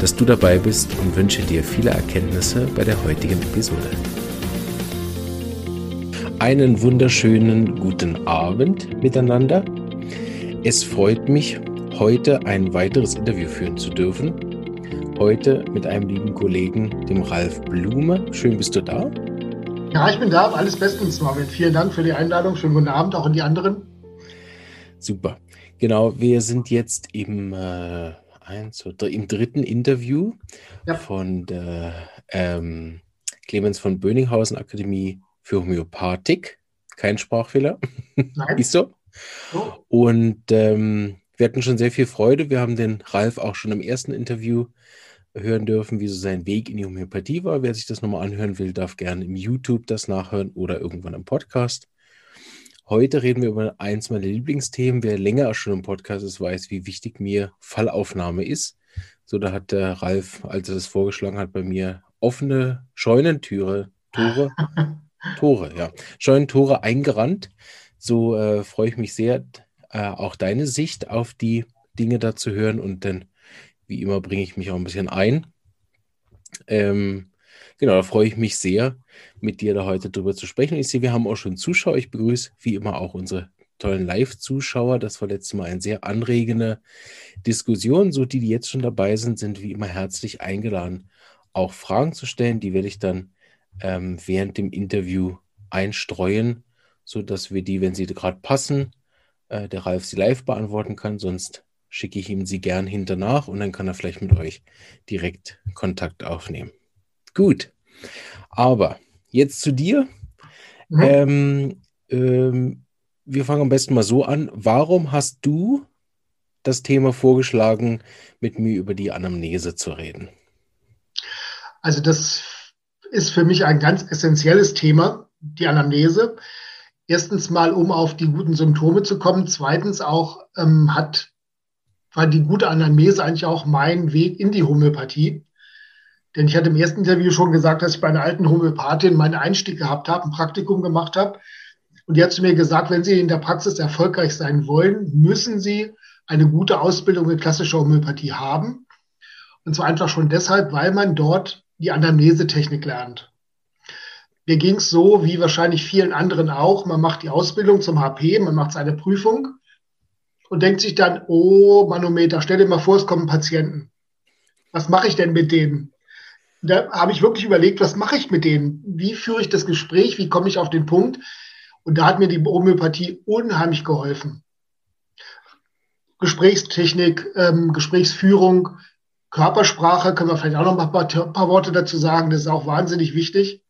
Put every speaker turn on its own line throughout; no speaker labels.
dass du dabei bist und wünsche dir viele Erkenntnisse bei der heutigen Episode. Einen wunderschönen guten Abend miteinander. Es freut mich, heute ein weiteres Interview führen zu dürfen. Heute mit einem lieben Kollegen, dem Ralf Blume. Schön bist du da.
Ja, ich bin da. Alles bestens, Marvin. Vielen Dank für die Einladung. Schönen guten Abend auch an die anderen.
Super. Genau, wir sind jetzt im äh, eins, drei, im dritten Interview ja. von der ähm, Clemens von Böninghausen Akademie für Homöopathik. Kein Sprachfehler. Nein. Ist so. Oh. Und ähm, wir hatten schon sehr viel Freude. Wir haben den Ralf auch schon im ersten Interview hören dürfen, wie so sein Weg in die Homöopathie war. Wer sich das nochmal anhören will, darf gerne im YouTube das nachhören oder irgendwann im Podcast. Heute reden wir über eins meiner Lieblingsthemen. Wer länger schon im Podcast ist, weiß, wie wichtig mir Fallaufnahme ist. So, da hat der Ralf, als er das vorgeschlagen hat, bei mir offene Scheunentüre, Tore, Tore, ja, Scheunentore eingerannt. So äh, freue ich mich sehr, äh, auch deine Sicht auf die Dinge da zu hören und dann, wie immer, bringe ich mich auch ein bisschen ein. Ähm, Genau, da freue ich mich sehr, mit dir da heute drüber zu sprechen. Ich sehe, wir haben auch schon Zuschauer. Ich begrüße wie immer auch unsere tollen Live-Zuschauer. Das war letztes Mal eine sehr anregende Diskussion. So die, die jetzt schon dabei sind, sind wie immer herzlich eingeladen, auch Fragen zu stellen. Die werde ich dann ähm, während dem Interview einstreuen, sodass wir die, wenn sie gerade passen, äh, der Ralf sie live beantworten kann. Sonst schicke ich ihm sie gern hinternach und dann kann er vielleicht mit euch direkt Kontakt aufnehmen. Gut. Aber jetzt zu dir. Mhm. Ähm, ähm, wir fangen am besten mal so an. Warum hast du das Thema vorgeschlagen, mit mir über die Anamnese zu reden?
Also das ist für mich ein ganz essentielles Thema, die Anamnese. Erstens mal, um auf die guten Symptome zu kommen. Zweitens auch ähm, hat, war die gute Anamnese eigentlich auch mein Weg in die Homöopathie. Denn ich hatte im ersten Interview schon gesagt, dass ich bei einer alten Homöopathin meinen Einstieg gehabt habe, ein Praktikum gemacht habe. Und die hat zu mir gesagt, wenn Sie in der Praxis erfolgreich sein wollen, müssen Sie eine gute Ausbildung in klassischer Homöopathie haben. Und zwar einfach schon deshalb, weil man dort die Anamnesetechnik lernt. Mir ging es so, wie wahrscheinlich vielen anderen auch. Man macht die Ausbildung zum HP, man macht seine Prüfung und denkt sich dann, oh, Manometer, stell dir mal vor, es kommen Patienten. Was mache ich denn mit denen? Da habe ich wirklich überlegt, was mache ich mit denen? Wie führe ich das Gespräch? Wie komme ich auf den Punkt? Und da hat mir die Homöopathie unheimlich geholfen. Gesprächstechnik, ähm, Gesprächsführung, Körpersprache, können wir vielleicht auch noch ein paar, paar Worte dazu sagen, das ist auch wahnsinnig wichtig.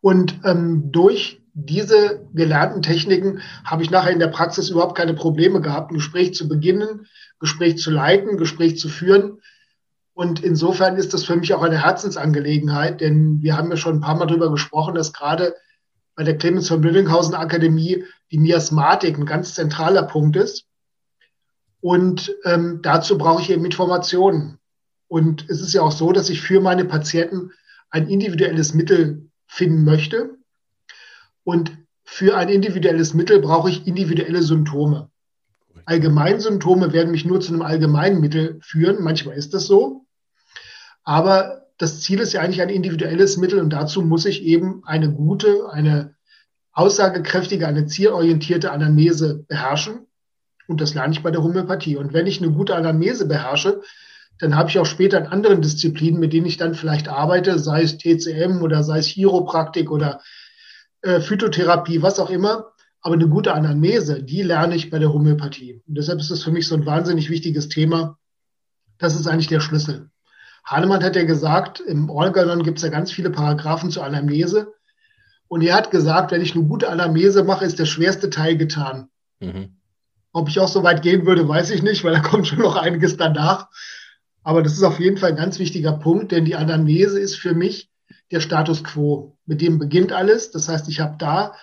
Und ähm, durch diese gelernten Techniken habe ich nachher in der Praxis überhaupt keine Probleme gehabt, ein Gespräch zu beginnen, Gespräch zu leiten, Gespräch zu führen. Und insofern ist das für mich auch eine Herzensangelegenheit, denn wir haben ja schon ein paar Mal darüber gesprochen, dass gerade bei der Clemens von Büllinghausen Akademie die Miasmatik ein ganz zentraler Punkt ist. Und ähm, dazu brauche ich eben Informationen. Und es ist ja auch so, dass ich für meine Patienten ein individuelles Mittel finden möchte. Und für ein individuelles Mittel brauche ich individuelle Symptome. Allgemeinsymptome werden mich nur zu einem allgemeinen Mittel führen. Manchmal ist das so. Aber das Ziel ist ja eigentlich ein individuelles Mittel und dazu muss ich eben eine gute, eine aussagekräftige, eine zielorientierte Anamnese beherrschen. Und das lerne ich bei der Homöopathie. Und wenn ich eine gute Anamnese beherrsche, dann habe ich auch später in anderen Disziplinen, mit denen ich dann vielleicht arbeite, sei es TCM oder sei es Chiropraktik oder äh, Phytotherapie, was auch immer. Aber eine gute Anamnese, die lerne ich bei der Homöopathie. Und deshalb ist es für mich so ein wahnsinnig wichtiges Thema. Das ist eigentlich der Schlüssel. Hahnemann hat ja gesagt, im Organon gibt es ja ganz viele Paragraphen zur Anamnese. Und er hat gesagt, wenn ich eine gute Anamnese mache, ist der schwerste Teil getan. Mhm. Ob ich auch so weit gehen würde, weiß ich nicht, weil da kommt schon noch einiges danach. Aber das ist auf jeden Fall ein ganz wichtiger Punkt, denn die Anamnese ist für mich der Status quo. Mit dem beginnt alles. Das heißt, ich habe da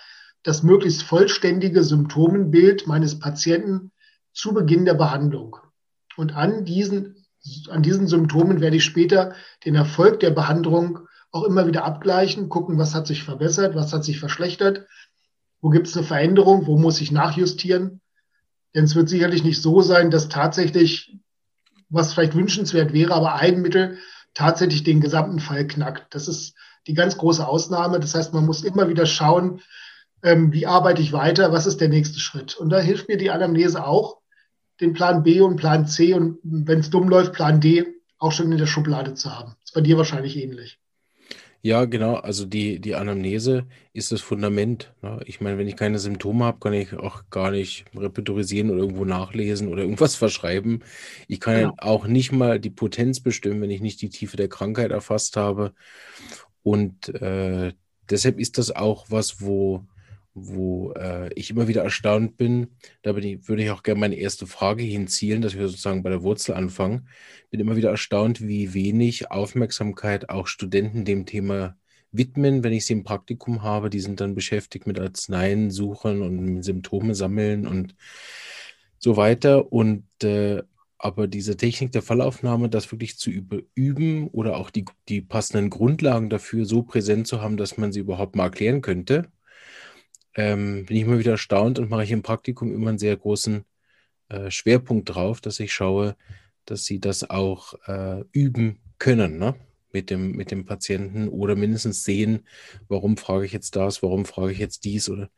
das möglichst vollständige Symptomenbild meines Patienten zu Beginn der Behandlung. Und an diesen, an diesen Symptomen werde ich später den Erfolg der Behandlung auch immer wieder abgleichen, gucken, was hat sich verbessert, was hat sich verschlechtert, wo gibt es eine Veränderung, wo muss ich nachjustieren. Denn es wird sicherlich nicht so sein, dass tatsächlich, was vielleicht wünschenswert wäre, aber ein Mittel tatsächlich den gesamten Fall knackt. Das ist die ganz große Ausnahme. Das heißt, man muss immer wieder schauen, ähm, wie arbeite ich weiter, was ist der nächste Schritt. Und da hilft mir die Anamnese auch, den Plan B und Plan C und wenn es dumm läuft, Plan D auch schon in der Schublade zu haben. Das ist bei dir wahrscheinlich ähnlich.
Ja, genau. Also die, die Anamnese ist das Fundament. Ne? Ich meine, wenn ich keine Symptome habe, kann ich auch gar nicht repertorisieren oder irgendwo nachlesen oder irgendwas verschreiben. Ich kann genau. auch nicht mal die Potenz bestimmen, wenn ich nicht die Tiefe der Krankheit erfasst habe. Und äh, deshalb ist das auch was, wo wo äh, ich immer wieder erstaunt bin. Da bin ich, würde ich auch gerne meine erste Frage hinzielen, dass wir sozusagen bei der Wurzel anfangen. Bin immer wieder erstaunt, wie wenig Aufmerksamkeit auch Studenten dem Thema widmen, wenn ich sie im Praktikum habe. Die sind dann beschäftigt mit Arzneien suchen und Symptome sammeln und so weiter. Und äh, aber diese Technik der Fallaufnahme, das wirklich zu üben oder auch die, die passenden Grundlagen dafür so präsent zu haben, dass man sie überhaupt mal erklären könnte, ähm, bin ich immer wieder erstaunt und mache ich im Praktikum immer einen sehr großen äh, Schwerpunkt drauf, dass ich schaue, dass sie das auch äh, üben können, ne? Mit dem, mit dem Patienten oder mindestens sehen, warum frage ich jetzt das, warum frage ich jetzt dies oder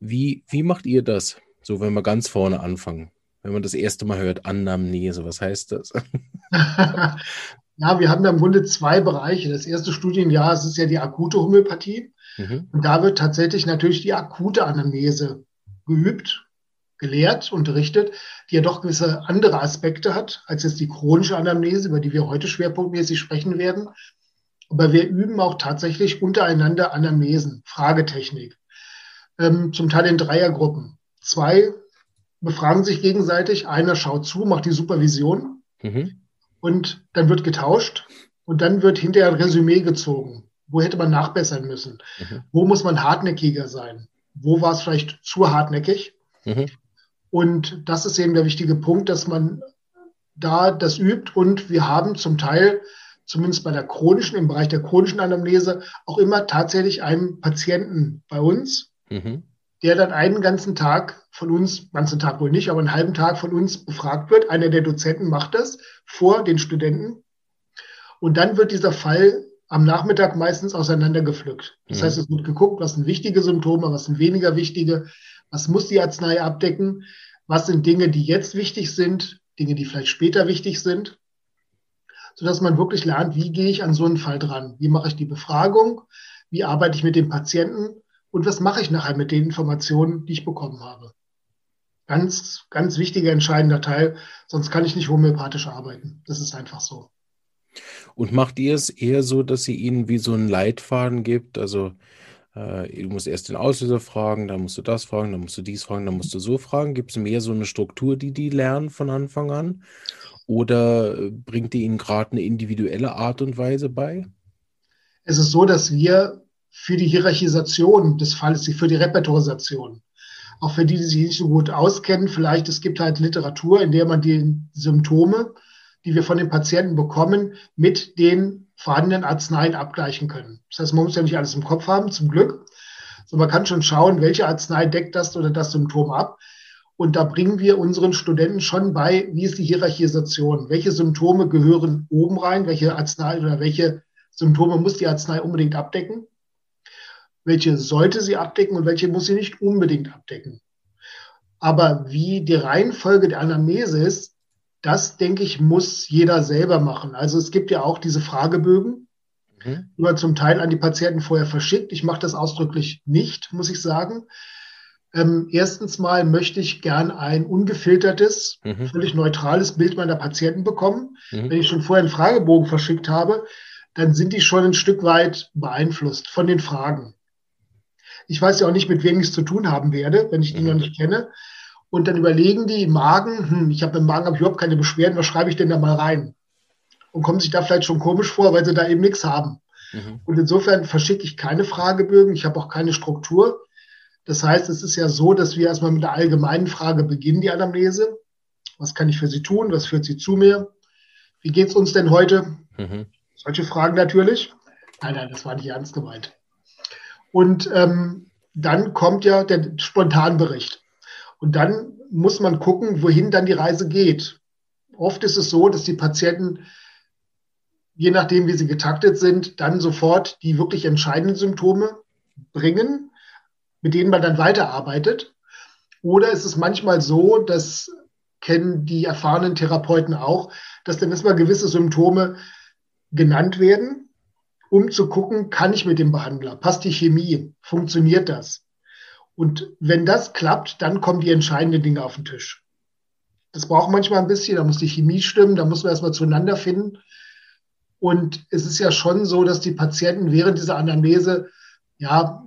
wie, wie macht ihr das? So, wenn wir ganz vorne anfangen, wenn man das erste Mal hört, Anamnese, was heißt das?
ja, wir haben da im Grunde zwei Bereiche. Das erste Studienjahr, es ist ja die akute Homöopathie. Mhm. Und da wird tatsächlich natürlich die akute Anamnese geübt, gelehrt, unterrichtet, die ja doch gewisse andere Aspekte hat, als jetzt die chronische Anamnese, über die wir heute schwerpunktmäßig sprechen werden. Aber wir üben auch tatsächlich untereinander Anamnesen, Fragetechnik. Ähm, zum Teil in Dreiergruppen. Zwei befragen sich gegenseitig, einer schaut zu, macht die Supervision mhm. und dann wird getauscht und dann wird hinterher ein Resümee gezogen. Wo hätte man nachbessern müssen? Mhm. Wo muss man hartnäckiger sein? Wo war es vielleicht zu hartnäckig? Mhm. Und das ist eben der wichtige Punkt, dass man da das übt. Und wir haben zum Teil, zumindest bei der chronischen, im Bereich der chronischen Anamnese, auch immer tatsächlich einen Patienten bei uns, mhm. der dann einen ganzen Tag von uns, ganzen Tag wohl nicht, aber einen halben Tag von uns befragt wird. Einer der Dozenten macht das vor den Studenten. Und dann wird dieser Fall am Nachmittag meistens auseinandergepflückt. Das mhm. heißt, es wird geguckt, was sind wichtige Symptome, was sind weniger wichtige, was muss die Arznei abdecken, was sind Dinge, die jetzt wichtig sind, Dinge, die vielleicht später wichtig sind, sodass man wirklich lernt, wie gehe ich an so einen Fall dran? Wie mache ich die Befragung? Wie arbeite ich mit dem Patienten? Und was mache ich nachher mit den Informationen, die ich bekommen habe? Ganz, ganz wichtiger, entscheidender Teil. Sonst kann ich nicht homöopathisch arbeiten. Das ist einfach so.
Und macht ihr es eher so, dass sie ihnen wie so einen Leitfaden gibt? Also äh, du musst erst den Auslöser fragen, dann musst du das fragen, dann musst du dies fragen, dann musst du so fragen. Gibt es mehr so eine Struktur, die die lernen von Anfang an? Oder äh, bringt ihr ihnen gerade eine individuelle Art und Weise bei?
Es ist so, dass wir für die Hierarchisation des Falles, für die Repertorisation, auch für die, die sich nicht so gut auskennen, vielleicht es gibt halt Literatur, in der man die Symptome die wir von den Patienten bekommen, mit den vorhandenen Arzneien abgleichen können. Das heißt, man muss ja nicht alles im Kopf haben, zum Glück. sondern man kann schon schauen, welche Arznei deckt das oder das Symptom ab. Und da bringen wir unseren Studenten schon bei, wie ist die Hierarchisation? Welche Symptome gehören oben rein? Welche Arznei oder welche Symptome muss die Arznei unbedingt abdecken? Welche sollte sie abdecken und welche muss sie nicht unbedingt abdecken? Aber wie die Reihenfolge der Anamnese ist, das, denke ich, muss jeder selber machen. Also es gibt ja auch diese Fragebögen, mhm. die man zum Teil an die Patienten vorher verschickt. Ich mache das ausdrücklich nicht, muss ich sagen. Ähm, erstens mal möchte ich gern ein ungefiltertes, mhm. völlig neutrales Bild meiner Patienten bekommen. Mhm. Wenn ich schon vorher einen Fragebogen verschickt habe, dann sind die schon ein Stück weit beeinflusst von den Fragen. Ich weiß ja auch nicht, mit wem ich es zu tun haben werde, wenn ich die noch mhm. nicht kenne. Und dann überlegen die im Magen, hm, ich habe im Magen hab ich überhaupt keine Beschwerden, was schreibe ich denn da mal rein? Und kommen sich da vielleicht schon komisch vor, weil sie da eben nichts haben. Mhm. Und insofern verschicke ich keine Fragebögen, ich habe auch keine Struktur. Das heißt, es ist ja so, dass wir erstmal mit der allgemeinen Frage beginnen, die Anamnese. Was kann ich für Sie tun? Was führt Sie zu mir? Wie geht es uns denn heute? Mhm. Solche Fragen natürlich. Nein, nein, das war nicht ernst gemeint. Und ähm, dann kommt ja der Spontanbericht. Und dann muss man gucken, wohin dann die Reise geht. Oft ist es so, dass die Patienten, je nachdem, wie sie getaktet sind, dann sofort die wirklich entscheidenden Symptome bringen, mit denen man dann weiterarbeitet. Oder ist es manchmal so, das kennen die erfahrenen Therapeuten auch, dass dann erstmal gewisse Symptome genannt werden, um zu gucken, kann ich mit dem Behandler, passt die Chemie, funktioniert das? Und wenn das klappt, dann kommen die entscheidenden Dinge auf den Tisch. Das braucht manchmal ein bisschen, da muss die Chemie stimmen, da muss man erstmal zueinander finden. Und es ist ja schon so, dass die Patienten während dieser Anamnese ja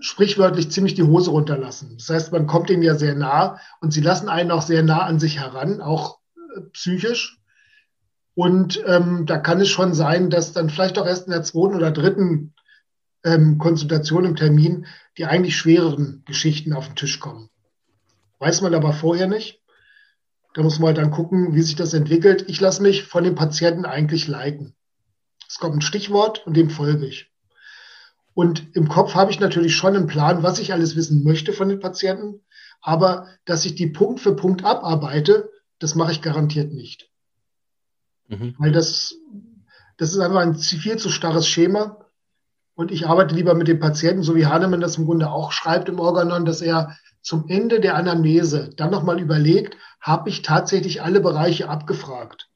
sprichwörtlich ziemlich die Hose runterlassen. Das heißt, man kommt ihnen ja sehr nah und sie lassen einen auch sehr nah an sich heran, auch äh, psychisch. Und ähm, da kann es schon sein, dass dann vielleicht auch erst in der zweiten oder dritten ähm, Konsultation im Termin die eigentlich schwereren Geschichten auf den Tisch kommen. Weiß man aber vorher nicht. Da muss man halt dann gucken, wie sich das entwickelt. Ich lasse mich von dem Patienten eigentlich leiten. Es kommt ein Stichwort und dem folge ich. Und im Kopf habe ich natürlich schon einen Plan, was ich alles wissen möchte von den Patienten. Aber dass ich die Punkt für Punkt abarbeite, das mache ich garantiert nicht. Mhm. Weil das, das ist einfach ein viel zu starres Schema. Und ich arbeite lieber mit dem Patienten, so wie Hahnemann das im Grunde auch schreibt im Organon, dass er zum Ende der Anamnese dann nochmal überlegt, habe ich tatsächlich alle Bereiche abgefragt?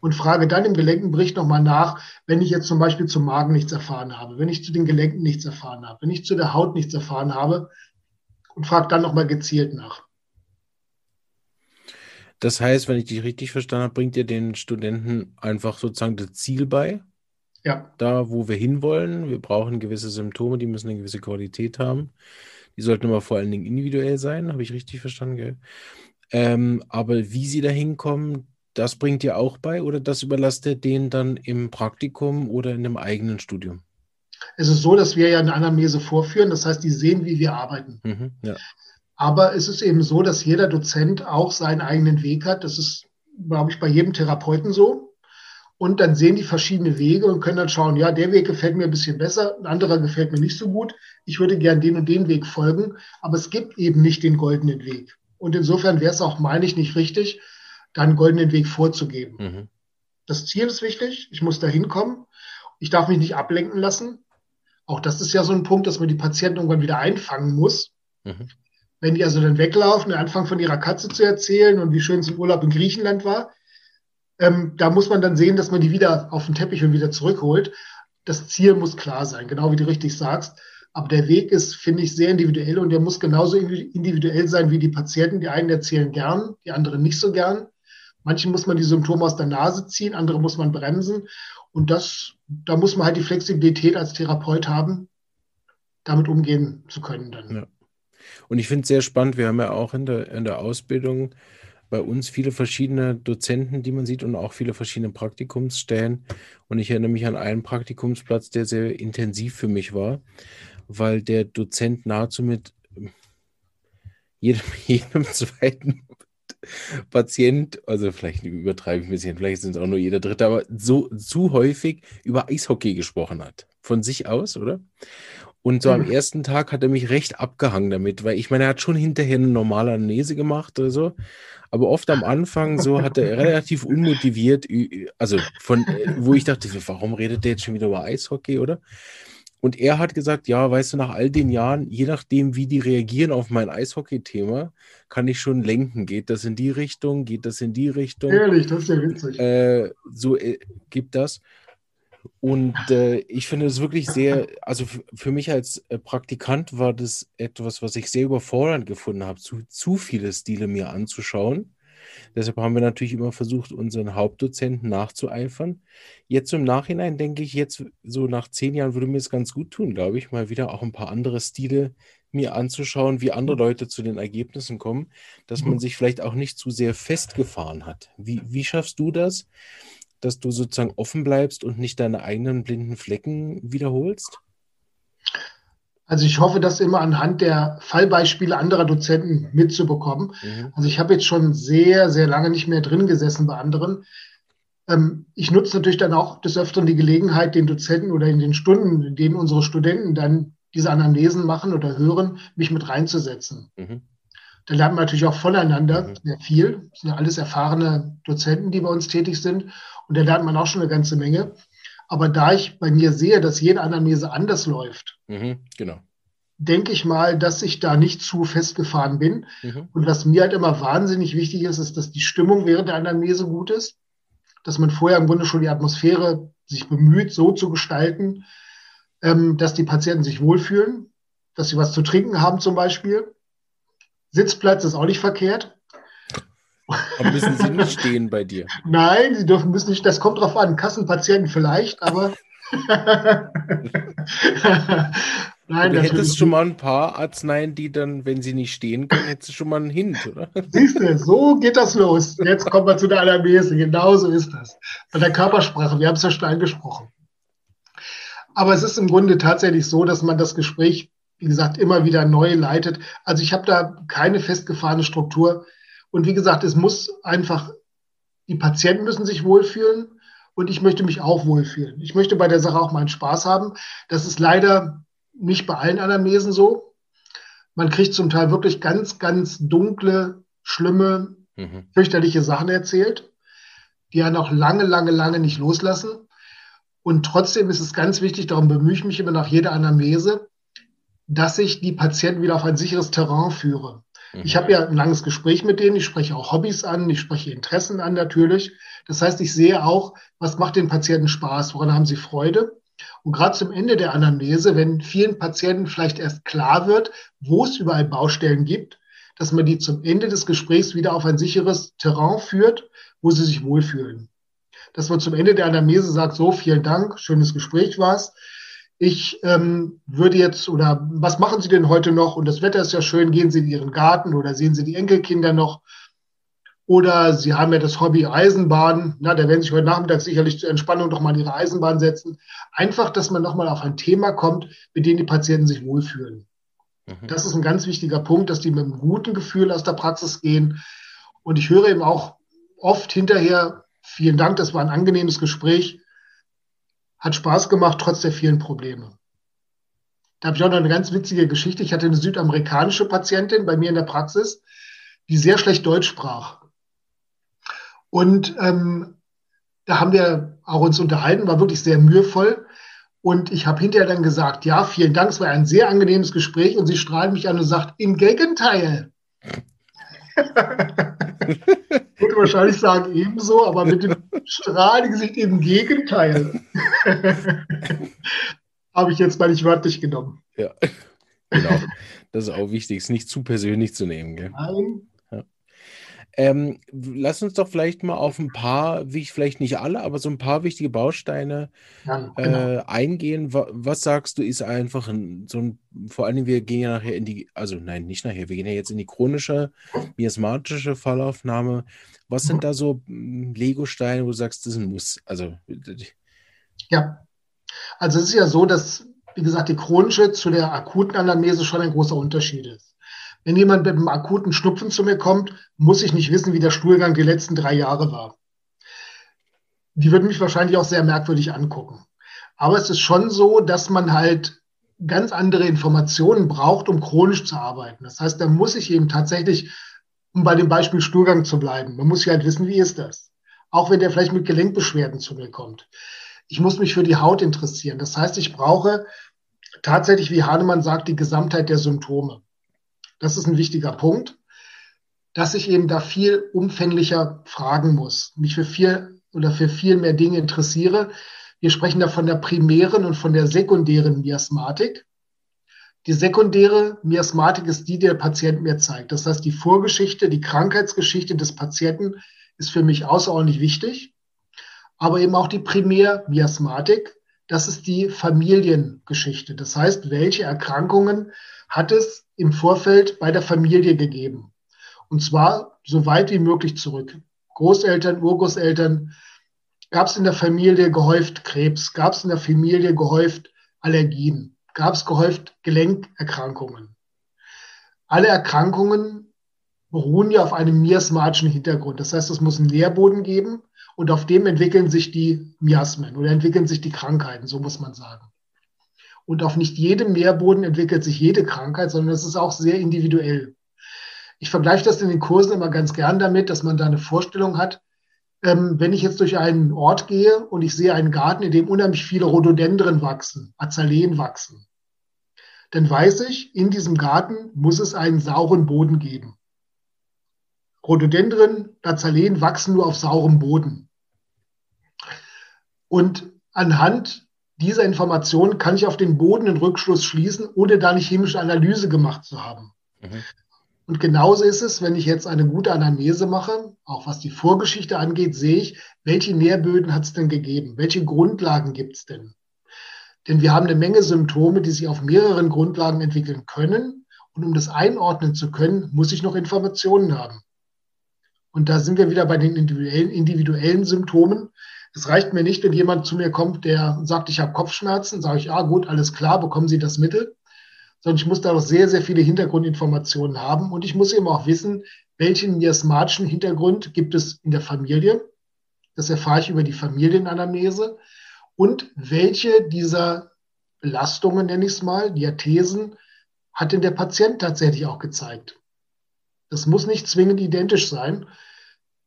Und frage dann im Gelenkenbericht nochmal nach, wenn ich jetzt zum Beispiel zum Magen nichts erfahren habe, wenn ich zu den Gelenken nichts erfahren habe, wenn ich zu der Haut nichts erfahren habe und frage dann nochmal gezielt nach.
Das heißt, wenn ich dich richtig verstanden habe, bringt ihr den Studenten einfach sozusagen das Ziel bei? Ja. Da, wo wir hinwollen. Wir brauchen gewisse Symptome, die müssen eine gewisse Qualität haben. Die sollten aber vor allen Dingen individuell sein, habe ich richtig verstanden, gell? Ähm, aber wie sie da hinkommen, das bringt ihr auch bei oder das überlasst ihr denen dann im Praktikum oder in dem eigenen Studium?
Es ist so, dass wir ja eine Anamnese vorführen, das heißt, die sehen, wie wir arbeiten. Mhm, ja. Aber es ist eben so, dass jeder Dozent auch seinen eigenen Weg hat. Das ist, glaube ich, bei jedem Therapeuten so. Und dann sehen die verschiedene Wege und können dann schauen, ja, der Weg gefällt mir ein bisschen besser, ein anderer gefällt mir nicht so gut. Ich würde gern den und den Weg folgen, aber es gibt eben nicht den goldenen Weg. Und insofern wäre es auch, meine ich, nicht richtig, da einen goldenen Weg vorzugeben. Mhm. Das Ziel ist wichtig, ich muss da hinkommen. Ich darf mich nicht ablenken lassen. Auch das ist ja so ein Punkt, dass man die Patienten irgendwann wieder einfangen muss. Mhm. Wenn die also dann weglaufen und anfangen von ihrer Katze zu erzählen und wie schön es im Urlaub in Griechenland war, ähm, da muss man dann sehen, dass man die wieder auf den Teppich und wieder zurückholt. Das Ziel muss klar sein, genau wie du richtig sagst. Aber der Weg ist, finde ich, sehr individuell und der muss genauso individuell sein wie die Patienten. Die einen erzählen gern, die anderen nicht so gern. Manchen muss man die Symptome aus der Nase ziehen, andere muss man bremsen. Und das, da muss man halt die Flexibilität als Therapeut haben, damit umgehen zu können dann. Ja.
Und ich finde es sehr spannend, wir haben ja auch in der, in der Ausbildung bei uns viele verschiedene Dozenten, die man sieht und auch viele verschiedene Praktikumsstellen. Und ich erinnere mich an einen Praktikumsplatz, der sehr intensiv für mich war, weil der Dozent nahezu mit jedem, jedem zweiten Patient, also vielleicht übertreibe ich ein bisschen, vielleicht sind es auch nur jeder dritte, aber so zu häufig über Eishockey gesprochen hat. Von sich aus, oder? Und so am mhm. ersten Tag hat er mich recht abgehangen damit, weil ich meine, er hat schon hinterher eine normale Anamnese gemacht oder so. Aber oft am Anfang so hat er relativ unmotiviert, also von, äh, wo ich dachte, warum redet der jetzt schon wieder über Eishockey, oder? Und er hat gesagt, ja, weißt du, nach all den Jahren, je nachdem, wie die reagieren auf mein Eishockey-Thema, kann ich schon lenken. Geht das in die Richtung? Geht das in die Richtung?
Ehrlich, das ist ja witzig.
Äh, so äh, gibt das. Und äh, ich finde es wirklich sehr, also für mich als äh, Praktikant war das etwas, was ich sehr überfordernd gefunden habe, zu, zu viele Stile mir anzuschauen. Deshalb haben wir natürlich immer versucht, unseren Hauptdozenten nachzueifern. Jetzt im Nachhinein denke ich, jetzt so nach zehn Jahren würde mir es ganz gut tun, glaube ich, mal wieder auch ein paar andere Stile mir anzuschauen, wie andere Leute zu den Ergebnissen kommen, dass man sich vielleicht auch nicht zu sehr festgefahren hat. Wie, wie schaffst du das? Dass du sozusagen offen bleibst und nicht deine eigenen blinden Flecken wiederholst?
Also ich hoffe, das immer anhand der Fallbeispiele anderer Dozenten mitzubekommen. Mhm. Also ich habe jetzt schon sehr, sehr lange nicht mehr drin gesessen bei anderen. Ähm, ich nutze natürlich dann auch des Öfteren die Gelegenheit, den Dozenten oder in den Stunden, in denen unsere Studenten dann diese Anamnesen machen oder hören, mich mit reinzusetzen. Mhm. Da lernt man natürlich auch voneinander mhm. sehr viel. Das sind ja alles erfahrene Dozenten, die bei uns tätig sind. Und da lernt man auch schon eine ganze Menge. Aber da ich bei mir sehe, dass jede Anamnese anders läuft, mhm, genau. denke ich mal, dass ich da nicht zu festgefahren bin. Mhm. Und was mir halt immer wahnsinnig wichtig ist, ist, dass die Stimmung während der Anamnese gut ist, dass man vorher im Grunde schon die Atmosphäre sich bemüht, so zu gestalten, ähm, dass die Patienten sich wohlfühlen, dass sie was zu trinken haben zum Beispiel. Sitzplatz ist auch nicht verkehrt.
Aber müssen sie nicht stehen bei dir?
Nein, sie dürfen müssen nicht, das kommt drauf an. Kassenpatienten vielleicht, aber.
Nein, du hättest schon mal ein paar Arzneien, die dann, wenn sie nicht stehen können, hättest du schon mal einen Hint, oder?
Siehst du, so geht das los. Jetzt kommen wir zu der Anamnese. Genau so ist das. Bei der Körpersprache, wir haben es ja schon angesprochen. Aber es ist im Grunde tatsächlich so, dass man das Gespräch, wie gesagt, immer wieder neu leitet. Also ich habe da keine festgefahrene Struktur. Und wie gesagt, es muss einfach, die Patienten müssen sich wohlfühlen und ich möchte mich auch wohlfühlen. Ich möchte bei der Sache auch meinen Spaß haben. Das ist leider nicht bei allen Anamnesen so. Man kriegt zum Teil wirklich ganz, ganz dunkle, schlimme, mhm. fürchterliche Sachen erzählt, die ja noch lange, lange, lange nicht loslassen. Und trotzdem ist es ganz wichtig, darum bemühe ich mich immer nach jeder Anamnese, dass ich die Patienten wieder auf ein sicheres Terrain führe. Ich habe ja ein langes Gespräch mit denen, ich spreche auch Hobbys an, ich spreche Interessen an natürlich. Das heißt, ich sehe auch, was macht den Patienten Spaß, woran haben sie Freude. Und gerade zum Ende der Anamnese, wenn vielen Patienten vielleicht erst klar wird, wo es überall Baustellen gibt, dass man die zum Ende des Gesprächs wieder auf ein sicheres Terrain führt, wo sie sich wohlfühlen. Dass man zum Ende der Anamnese sagt, so, vielen Dank, schönes Gespräch war's ich ähm, würde jetzt, oder was machen Sie denn heute noch? Und das Wetter ist ja schön, gehen Sie in Ihren Garten oder sehen Sie die Enkelkinder noch? Oder Sie haben ja das Hobby Eisenbahn. Na, da werden Sie sich heute Nachmittag sicherlich zur Entspannung doch mal in Ihre Eisenbahn setzen. Einfach, dass man nochmal auf ein Thema kommt, mit dem die Patienten sich wohlfühlen. Mhm. Das ist ein ganz wichtiger Punkt, dass die mit einem guten Gefühl aus der Praxis gehen. Und ich höre eben auch oft hinterher, vielen Dank, das war ein angenehmes Gespräch. Hat Spaß gemacht, trotz der vielen Probleme. Da habe ich auch noch eine ganz witzige Geschichte. Ich hatte eine südamerikanische Patientin bei mir in der Praxis, die sehr schlecht Deutsch sprach. Und ähm, da haben wir auch uns unterhalten, war wirklich sehr mühevoll. Und ich habe hinterher dann gesagt, ja, vielen Dank, es war ein sehr angenehmes Gespräch. Und sie strahlt mich an und sagt, im Gegenteil. Ich würde wahrscheinlich sagen ebenso, aber mit dem strahlenden Gesicht im Gegenteil. Habe ich jetzt mal nicht wörtlich genommen.
Ja, genau. Das ist auch wichtig, es nicht zu persönlich zu nehmen. Gell? Nein, ähm, lass uns doch vielleicht mal auf ein paar, wie ich vielleicht nicht alle, aber so ein paar wichtige Bausteine ja, genau. äh, eingehen. Was, sagst du, ist einfach ein, so ein, vor allem wir gehen ja nachher in die, also nein, nicht nachher, wir gehen ja jetzt in die chronische, miasmatische Fallaufnahme. Was sind da so hm, Lego-Steine, wo du sagst, das ist ein Muss? Also,
ja, also es ist ja so, dass, wie gesagt, die chronische zu der akuten Anamnese schon ein großer Unterschied ist. Wenn jemand mit einem akuten Schnupfen zu mir kommt, muss ich nicht wissen, wie der Stuhlgang die letzten drei Jahre war. Die würden mich wahrscheinlich auch sehr merkwürdig angucken. Aber es ist schon so, dass man halt ganz andere Informationen braucht, um chronisch zu arbeiten. Das heißt, da muss ich eben tatsächlich, um bei dem Beispiel Stuhlgang zu bleiben, man muss ja halt wissen, wie ist das? Auch wenn der vielleicht mit Gelenkbeschwerden zu mir kommt. Ich muss mich für die Haut interessieren. Das heißt, ich brauche tatsächlich, wie Hahnemann sagt, die Gesamtheit der Symptome. Das ist ein wichtiger Punkt, dass ich eben da viel umfänglicher fragen muss, mich für viel oder für viel mehr Dinge interessiere. Wir sprechen da von der primären und von der sekundären Miasmatik. Die sekundäre Miasmatik ist die, die der Patient mir zeigt. Das heißt, die Vorgeschichte, die Krankheitsgeschichte des Patienten ist für mich außerordentlich wichtig. Aber eben auch die Primärmiasmatik, das ist die Familiengeschichte. Das heißt, welche Erkrankungen hat es im Vorfeld bei der Familie gegeben. Und zwar so weit wie möglich zurück. Großeltern, Urgroßeltern, Gab es in der Familie gehäuft Krebs? Gab es in der Familie gehäuft Allergien? Gab es gehäuft Gelenkerkrankungen? Alle Erkrankungen beruhen ja auf einem miasmatischen Hintergrund. Das heißt, es muss einen Nährboden geben und auf dem entwickeln sich die Miasmen oder entwickeln sich die Krankheiten, so muss man sagen. Und auf nicht jedem Nährboden entwickelt sich jede Krankheit, sondern es ist auch sehr individuell. Ich vergleiche das in den Kursen immer ganz gern damit, dass man da eine Vorstellung hat, ähm, wenn ich jetzt durch einen Ort gehe und ich sehe einen Garten, in dem unheimlich viele Rhododendren wachsen, Azaleen wachsen, dann weiß ich, in diesem Garten muss es einen sauren Boden geben. Rhododendren, Azaleen wachsen nur auf saurem Boden. Und anhand dieser Information kann ich auf den Boden einen Rückschluss schließen, ohne da eine chemische Analyse gemacht zu haben. Mhm. Und genauso ist es, wenn ich jetzt eine gute Anamnese mache, auch was die Vorgeschichte angeht, sehe ich, welche Nährböden hat es denn gegeben? Welche Grundlagen gibt es denn? Denn wir haben eine Menge Symptome, die sich auf mehreren Grundlagen entwickeln können. Und um das einordnen zu können, muss ich noch Informationen haben. Und da sind wir wieder bei den individuellen, individuellen Symptomen. Es reicht mir nicht, wenn jemand zu mir kommt, der sagt, ich habe Kopfschmerzen, sage ich, ah gut, alles klar, bekommen Sie das Mittel sondern ich muss da noch sehr, sehr viele Hintergrundinformationen haben und ich muss eben auch wissen, welchen miasmatischen Hintergrund gibt es in der Familie. Das erfahre ich über die Familienanamnese. Und welche dieser Belastungen, nenne ich es mal, Diathesen, hat denn der Patient tatsächlich auch gezeigt? Das muss nicht zwingend identisch sein.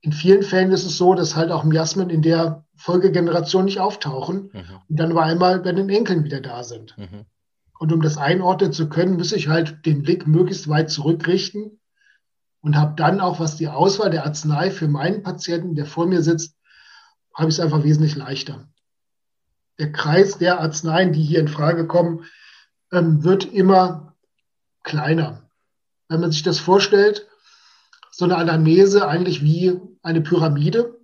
In vielen Fällen ist es so, dass halt auch Miasmen in der Folgegeneration nicht auftauchen mhm. und dann bei einmal bei den Enkeln wieder da sind. Mhm. Und um das einordnen zu können, muss ich halt den Blick möglichst weit zurückrichten und habe dann auch, was die Auswahl der Arznei für meinen Patienten, der vor mir sitzt, habe ich es einfach wesentlich leichter. Der Kreis der Arzneien, die hier in Frage kommen, ähm, wird immer kleiner. Wenn man sich das vorstellt, so eine Anamnese eigentlich wie eine Pyramide.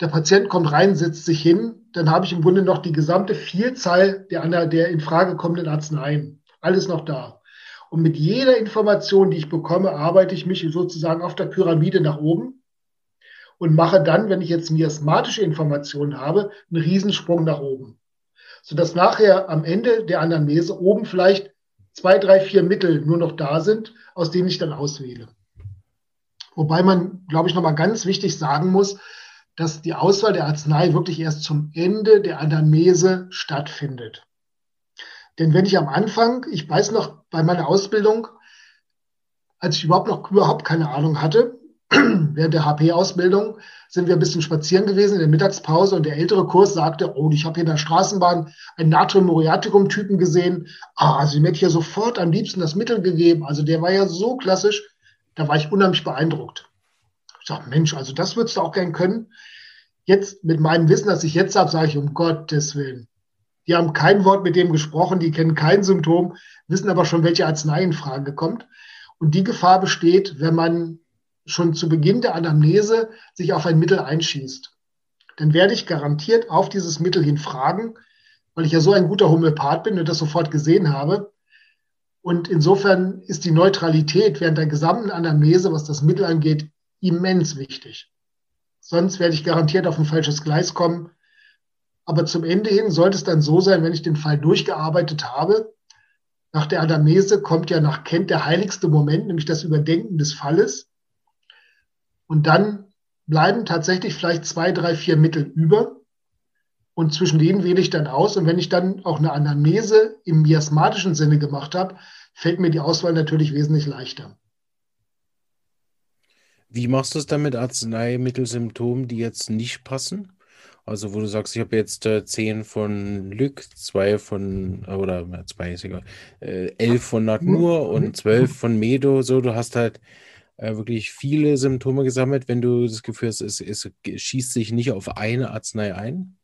Der Patient kommt rein, setzt sich hin, dann habe ich im Grunde noch die gesamte Vielzahl der, der in Frage kommenden Arzneien. Alles noch da. Und mit jeder Information, die ich bekomme, arbeite ich mich sozusagen auf der Pyramide nach oben und mache dann, wenn ich jetzt miasmatische Informationen habe, einen Riesensprung nach oben. Sodass nachher am Ende der Anamnese oben vielleicht zwei, drei, vier Mittel nur noch da sind, aus denen ich dann auswähle. Wobei man, glaube ich, nochmal ganz wichtig sagen muss, dass die Auswahl der Arznei wirklich erst zum Ende der Anamnese stattfindet. Denn wenn ich am Anfang, ich weiß noch bei meiner Ausbildung, als ich überhaupt noch überhaupt keine Ahnung hatte, während der HP-Ausbildung sind wir ein bisschen spazieren gewesen in der Mittagspause und der ältere Kurs sagte, oh, ich habe hier in der Straßenbahn einen Natrium-Muriaticum-Typen gesehen. Ah, also dem hätte ich ja sofort am liebsten das Mittel gegeben. Also der war ja so klassisch, da war ich unheimlich beeindruckt. Ich sage, Mensch, also das würdest du auch gern können. Jetzt mit meinem Wissen, das ich jetzt habe, sage ich, um Gottes Willen. Die haben kein Wort mit dem gesprochen, die kennen kein Symptom, wissen aber schon, welche Arznei in Frage kommt. Und die Gefahr besteht, wenn man schon zu Beginn der Anamnese sich auf ein Mittel einschießt. Dann werde ich garantiert auf dieses Mittel hin fragen, weil ich ja so ein guter Homöopath bin und das sofort gesehen habe. Und insofern ist die Neutralität während der gesamten Anamnese, was das Mittel angeht, immens wichtig. Sonst werde ich garantiert auf ein falsches Gleis kommen. Aber zum Ende hin sollte es dann so sein, wenn ich den Fall durchgearbeitet habe. Nach der Adamese kommt ja nach Kent der heiligste Moment, nämlich das Überdenken des Falles. Und dann bleiben tatsächlich vielleicht zwei, drei, vier Mittel über. Und zwischen denen wähle ich dann aus. Und wenn ich dann auch eine Anamnese im miasmatischen Sinne gemacht habe, fällt mir die Auswahl natürlich wesentlich leichter.
Wie machst du es dann mit Arzneimittelsymptomen, die jetzt nicht passen? Also wo du sagst, ich habe jetzt äh, 10 von Lück, 2 von, äh, oder äh, zwei ist egal, äh, 11 von mhm. und 12 mhm. von Medo, so, du hast halt äh, wirklich viele Symptome gesammelt, wenn du das Gefühl hast, es, es schießt sich nicht auf eine Arznei ein?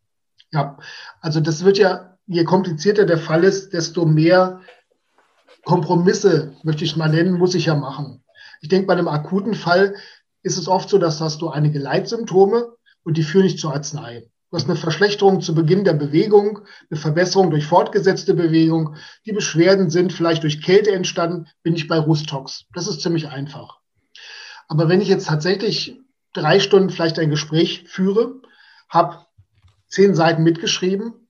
Ja, also das wird ja, je komplizierter der Fall ist, desto mehr Kompromisse, möchte ich mal nennen, muss ich ja machen. Ich denke, bei einem akuten Fall ist es oft so, dass hast du einige Leitsymptome und die führen nicht zur Arznei. Du hast eine Verschlechterung zu Beginn der Bewegung, eine Verbesserung durch fortgesetzte Bewegung. Die Beschwerden sind vielleicht durch Kälte entstanden, bin ich bei Rustox. Das ist ziemlich einfach. Aber wenn ich jetzt tatsächlich drei Stunden vielleicht ein Gespräch führe, habe zehn Seiten mitgeschrieben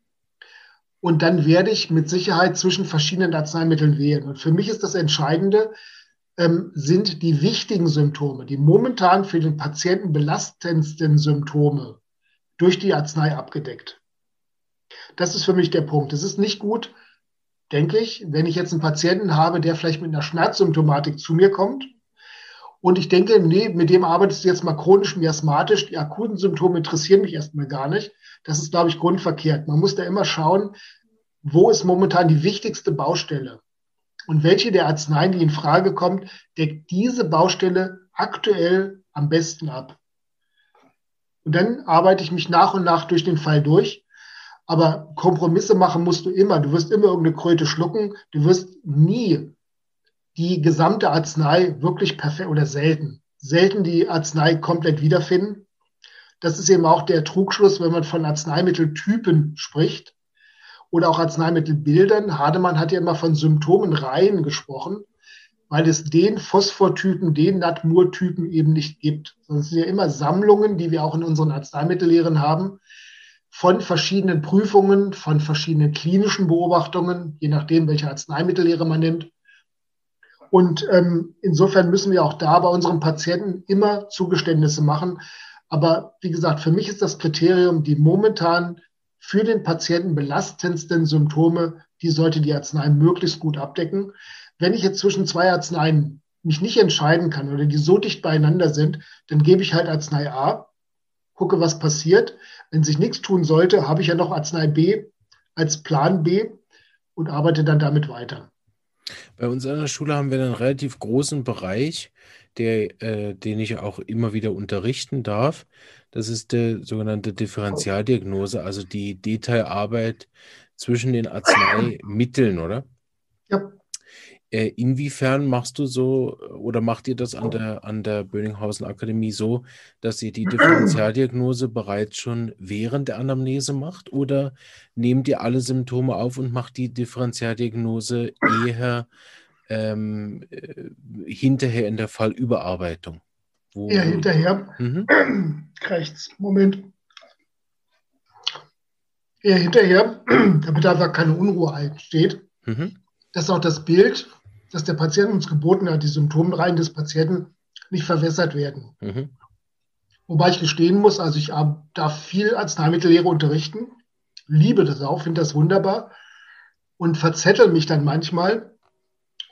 und dann werde ich mit Sicherheit zwischen verschiedenen Arzneimitteln wählen. Und für mich ist das Entscheidende, ähm, sind die wichtigen Symptome, die momentan für den Patienten belastendsten Symptome durch die Arznei abgedeckt. Das ist für mich der Punkt. Es ist nicht gut, denke ich, wenn ich jetzt einen Patienten habe, der vielleicht mit einer Schmerzsymptomatik zu mir kommt und ich denke, nee, mit dem arbeitest du jetzt mal chronisch miasmatisch, die akuten Symptome interessieren mich erstmal gar nicht. Das ist, glaube ich, grundverkehrt. Man muss da immer schauen, wo ist momentan die wichtigste Baustelle und welche der Arzneien, die in Frage kommt, deckt diese Baustelle aktuell am besten ab. Und dann arbeite ich mich nach und nach durch den Fall durch. Aber Kompromisse machen musst du immer. Du wirst immer irgendeine Kröte schlucken. Du wirst nie die gesamte Arznei wirklich perfekt oder selten, selten die Arznei komplett wiederfinden. Das ist eben auch der Trugschluss, wenn man von Arzneimitteltypen spricht oder auch Arzneimittelbildern. Hademann hat ja immer von Symptomenreihen gesprochen, weil es den Phosphortypen, den Natmur-Typen eben nicht gibt. Es sind ja immer Sammlungen, die wir auch in unseren Arzneimittellehren haben, von verschiedenen Prüfungen, von verschiedenen klinischen Beobachtungen, je nachdem, welche Arzneimittellehre man nimmt. Und ähm, insofern müssen wir auch da bei unseren Patienten immer Zugeständnisse machen. Aber wie gesagt, für mich ist das Kriterium, die momentan für den Patienten belastendsten Symptome, die sollte die Arznei möglichst gut abdecken. Wenn ich jetzt zwischen zwei Arzneien mich nicht entscheiden kann oder die so dicht beieinander sind, dann gebe ich halt Arznei A, gucke, was passiert. Wenn sich nichts tun sollte, habe ich ja noch Arznei B als Plan B und arbeite dann damit weiter.
Bei uns an der Schule haben wir einen relativ großen Bereich, der, äh, den ich auch immer wieder unterrichten darf. Das ist die sogenannte Differentialdiagnose, also die Detailarbeit zwischen den Arzneimitteln, oder?
Ja.
Äh, inwiefern machst du so oder macht ihr das an der, an der Böninghausen Akademie so, dass ihr die Differentialdiagnose bereits schon während der Anamnese macht oder nehmt ihr alle Symptome auf und macht die Differentialdiagnose eher ähm, äh, hinterher in der Fallüberarbeitung?
Wo, eher hinterher. Mhm. Rechts, Moment. Eher hinterher, damit einfach keine Unruhe entsteht. Mhm. Dass auch das Bild dass der Patient uns geboten hat, die Symptomreihen des Patienten nicht verwässert werden. Mhm. Wobei ich gestehen muss, also ich darf viel Arzneimittellehre unterrichten, liebe das auch, finde das wunderbar und verzettel mich dann manchmal,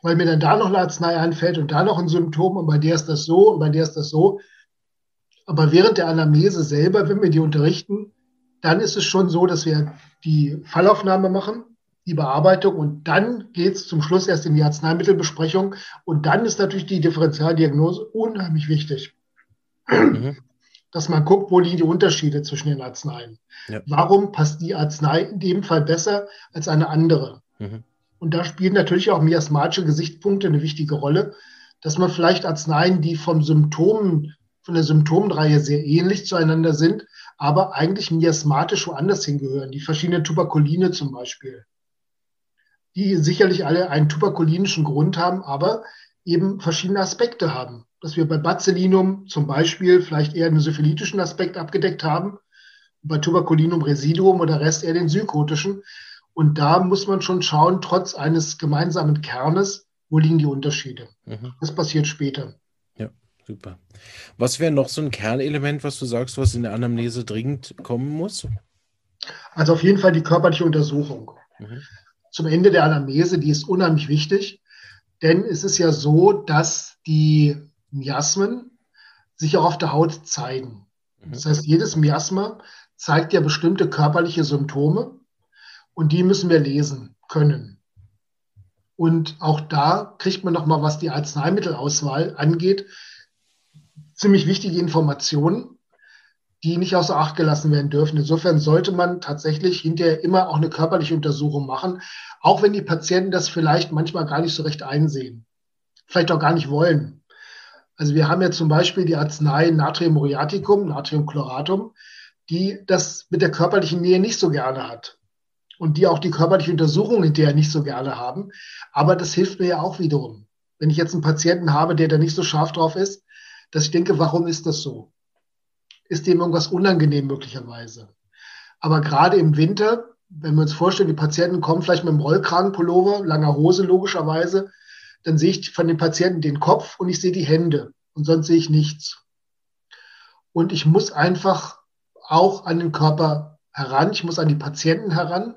weil mir dann da noch eine Arznei einfällt und da noch ein Symptom und bei der ist das so und bei der ist das so. Aber während der Anamnese selber, wenn wir die unterrichten, dann ist es schon so, dass wir die Fallaufnahme machen die Bearbeitung und dann geht es zum Schluss erst in die Arzneimittelbesprechung und dann ist natürlich die Differentialdiagnose unheimlich wichtig. Mhm. Dass man guckt, wo liegen die Unterschiede zwischen den Arzneien. Ja. Warum passt die Arznei in dem Fall besser als eine andere? Mhm. Und da spielen natürlich auch miasmatische Gesichtspunkte eine wichtige Rolle, dass man vielleicht Arzneien, die vom Symptomen, von der Symptomreihe sehr ähnlich zueinander sind, aber eigentlich miasmatisch woanders hingehören. Die verschiedenen Tuberkuline zum Beispiel die sicherlich alle einen tuberkulinischen Grund haben, aber eben verschiedene Aspekte haben. Dass wir bei Bacelinum zum Beispiel vielleicht eher einen syphilitischen Aspekt abgedeckt haben, bei Tuberculinum residuum oder Rest eher den psychotischen. Und da muss man schon schauen, trotz eines gemeinsamen Kernes, wo liegen die Unterschiede. Mhm. Das passiert später.
Ja, super. Was wäre noch so ein Kernelement, was du sagst, was in der Anamnese dringend kommen muss?
Also auf jeden Fall die körperliche Untersuchung. Mhm zum Ende der Anamnese, die ist unheimlich wichtig, denn es ist ja so, dass die Miasmen sich auch auf der Haut zeigen. Mhm. Das heißt, jedes Miasma zeigt ja bestimmte körperliche Symptome und die müssen wir lesen können. Und auch da kriegt man nochmal, was die Arzneimittelauswahl angeht, ziemlich wichtige Informationen die nicht außer Acht gelassen werden dürfen. Insofern sollte man tatsächlich hinterher immer auch eine körperliche Untersuchung machen, auch wenn die Patienten das vielleicht manchmal gar nicht so recht einsehen, vielleicht auch gar nicht wollen. Also wir haben ja zum Beispiel die Arznei Natrium muriaticum, Natriumchloratum, die das mit der körperlichen Nähe nicht so gerne hat und die auch die körperliche Untersuchung hinterher nicht so gerne haben. Aber das hilft mir ja auch wiederum. Wenn ich jetzt einen Patienten habe, der da nicht so scharf drauf ist, dass ich denke, warum ist das so? Ist dem irgendwas unangenehm möglicherweise. Aber gerade im Winter, wenn wir uns vorstellen, die Patienten kommen vielleicht mit einem Rollkragenpullover, langer Hose logischerweise, dann sehe ich von den Patienten den Kopf und ich sehe die Hände und sonst sehe ich nichts. Und ich muss einfach auch an den Körper heran, ich muss an die Patienten heran,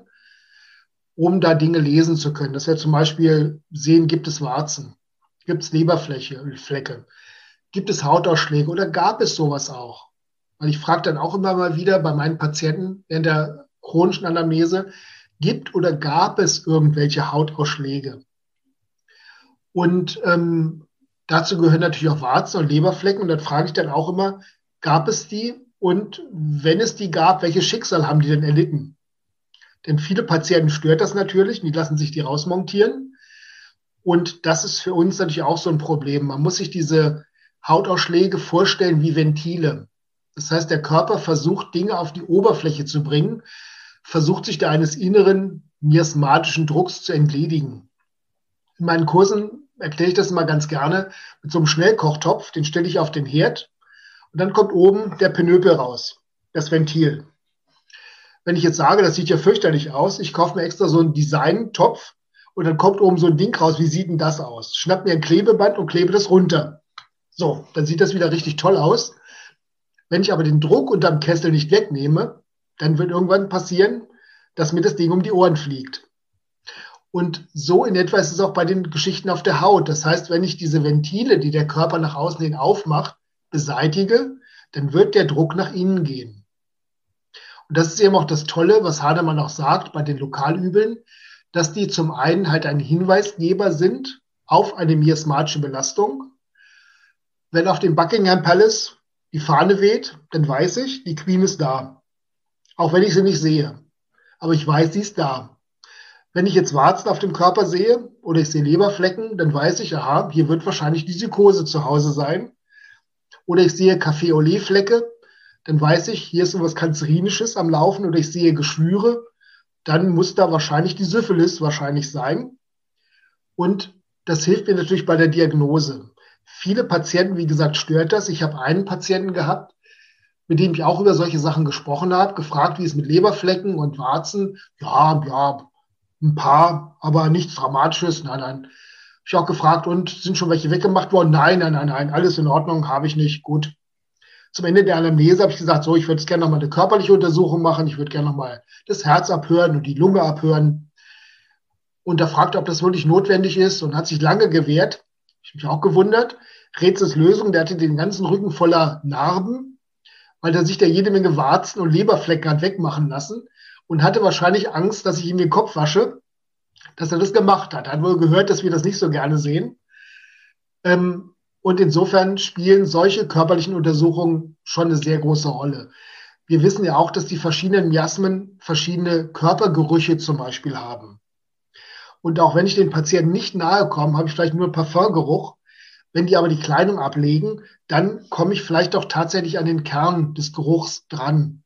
um da Dinge lesen zu können. Dass wir zum Beispiel sehen, gibt es Warzen, gibt es Leberfläche, Flecke, gibt es Hautausschläge oder gab es sowas auch? Weil ich frage dann auch immer mal wieder bei meinen Patienten während der chronischen Anamnese, gibt oder gab es irgendwelche Hautausschläge? Und ähm, dazu gehören natürlich auch Warzen und Leberflecken. Und dann frage ich dann auch immer, gab es die? Und wenn es die gab, welches Schicksal haben die denn erlitten? Denn viele Patienten stört das natürlich, die lassen sich die rausmontieren. Und das ist für uns natürlich auch so ein Problem. Man muss sich diese Hautausschläge vorstellen wie Ventile. Das heißt, der Körper versucht, Dinge auf die Oberfläche zu bringen, versucht sich da eines inneren miasmatischen Drucks zu entledigen. In meinen Kursen erkläre ich das immer ganz gerne mit so einem Schnellkochtopf, den stelle ich auf den Herd und dann kommt oben der Penöpel raus, das Ventil. Wenn ich jetzt sage, das sieht ja fürchterlich aus, ich kaufe mir extra so einen Design-Topf und dann kommt oben so ein Ding raus, wie sieht denn das aus? Schnapp mir ein Klebeband und klebe das runter. So, dann sieht das wieder richtig toll aus. Wenn ich aber den Druck unterm Kessel nicht wegnehme, dann wird irgendwann passieren, dass mir das Ding um die Ohren fliegt. Und so in etwa ist es auch bei den Geschichten auf der Haut. Das heißt, wenn ich diese Ventile, die der Körper nach außen hin aufmacht, beseitige, dann wird der Druck nach innen gehen. Und das ist eben auch das Tolle, was Hademann auch sagt bei den Lokalübeln, dass die zum einen halt ein Hinweisgeber sind auf eine miasmatische Belastung. Wenn auf dem Buckingham Palace die Fahne weht, dann weiß ich, die Queen ist da. Auch wenn ich sie nicht sehe. Aber ich weiß, sie ist da. Wenn ich jetzt Warzen auf dem Körper sehe oder ich sehe Leberflecken, dann weiß ich, aha, hier wird wahrscheinlich die Psychose zu Hause sein. Oder ich sehe Kaffee-Olé-Flecke, dann weiß ich, hier ist etwas Kanzerinisches am Laufen. Oder ich sehe Geschwüre, dann muss da wahrscheinlich die Syphilis wahrscheinlich sein. Und das hilft mir natürlich bei der Diagnose. Viele Patienten, wie gesagt, stört das. Ich habe einen Patienten gehabt, mit dem ich auch über solche Sachen gesprochen habe, gefragt, wie es mit Leberflecken und Warzen, ja, ja, ein paar, aber nichts Dramatisches. Nein, nein. Ich auch gefragt, und sind schon welche weggemacht worden? Nein, nein, nein, nein, alles in Ordnung, habe ich nicht. Gut. Zum Ende der Anamnese habe ich gesagt, so, ich würde gerne noch mal eine körperliche Untersuchung machen. Ich würde gerne noch mal das Herz abhören und die Lunge abhören. Und da fragte, ob das wirklich notwendig ist und hat sich lange gewehrt. Ich mich auch gewundert. Rätsels Lösung, der hatte den ganzen Rücken voller Narben, weil er sich da jede Menge Warzen und Leberflecken hat wegmachen lassen und hatte wahrscheinlich Angst, dass ich ihm den Kopf wasche, dass er das gemacht hat. Er hat wohl gehört, dass wir das nicht so gerne sehen. Ähm, und insofern spielen solche körperlichen Untersuchungen schon eine sehr große Rolle. Wir wissen ja auch, dass die verschiedenen Miasmen verschiedene Körpergerüche zum Beispiel haben. Und auch wenn ich den Patienten nicht nahe komme, habe ich vielleicht nur Parfumgeruch. Wenn die aber die Kleidung ablegen, dann komme ich vielleicht auch tatsächlich an den Kern des Geruchs dran.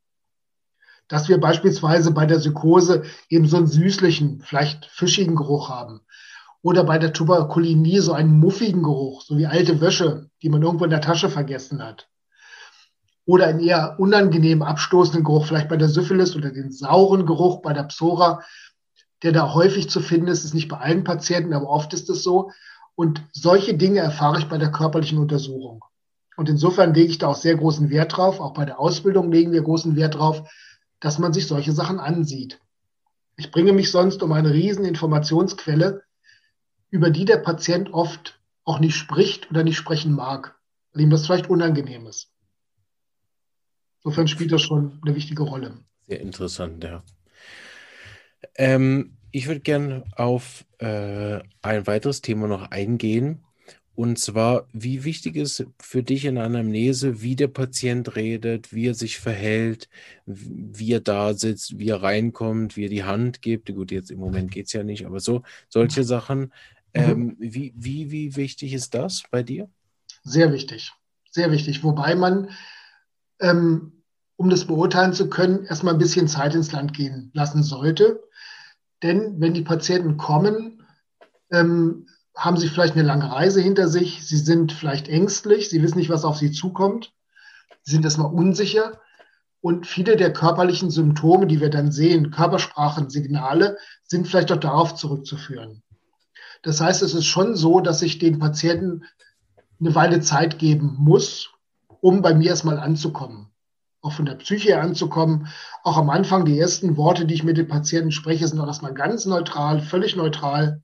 Dass wir beispielsweise bei der Psychose eben so einen süßlichen, vielleicht fischigen Geruch haben. Oder bei der Tuberkulinie so einen muffigen Geruch, so wie alte Wäsche, die man irgendwo in der Tasche vergessen hat. Oder einen eher unangenehm abstoßenden Geruch, vielleicht bei der Syphilis oder den sauren Geruch bei der Psora, der da häufig zu finden ist, ist nicht bei allen Patienten, aber oft ist es so. Und solche Dinge erfahre ich bei der körperlichen Untersuchung. Und insofern lege ich da auch sehr großen Wert drauf. Auch bei der Ausbildung legen wir großen Wert drauf, dass man sich solche Sachen ansieht. Ich bringe mich sonst um eine riesen Informationsquelle, über die der Patient oft auch nicht spricht oder nicht sprechen mag, weil ihm das vielleicht unangenehm ist. Insofern spielt das schon eine wichtige Rolle.
Sehr interessant, ja. Ähm, ich würde gerne auf äh, ein weiteres Thema noch eingehen. Und zwar, wie wichtig ist für dich in Anamnese, wie der Patient redet, wie er sich verhält, wie er da sitzt, wie er reinkommt, wie er die Hand gibt. Gut, jetzt im Moment geht es ja nicht, aber so, solche Sachen. Mhm. Ähm, wie, wie, wie wichtig ist das bei dir?
Sehr wichtig, sehr wichtig. Wobei man, ähm, um das beurteilen zu können, erstmal ein bisschen Zeit ins Land gehen lassen sollte. Denn wenn die Patienten kommen, ähm, haben sie vielleicht eine lange Reise hinter sich, sie sind vielleicht ängstlich, sie wissen nicht, was auf sie zukommt, sie sind erstmal unsicher. Und viele der körperlichen Symptome, die wir dann sehen, Körpersprachensignale, sind vielleicht auch darauf zurückzuführen. Das heißt, es ist schon so, dass ich den Patienten eine Weile Zeit geben muss, um bei mir erstmal anzukommen. Auch von der Psyche anzukommen. Auch am Anfang, die ersten Worte, die ich mit den Patienten spreche, sind auch erstmal ganz neutral, völlig neutral.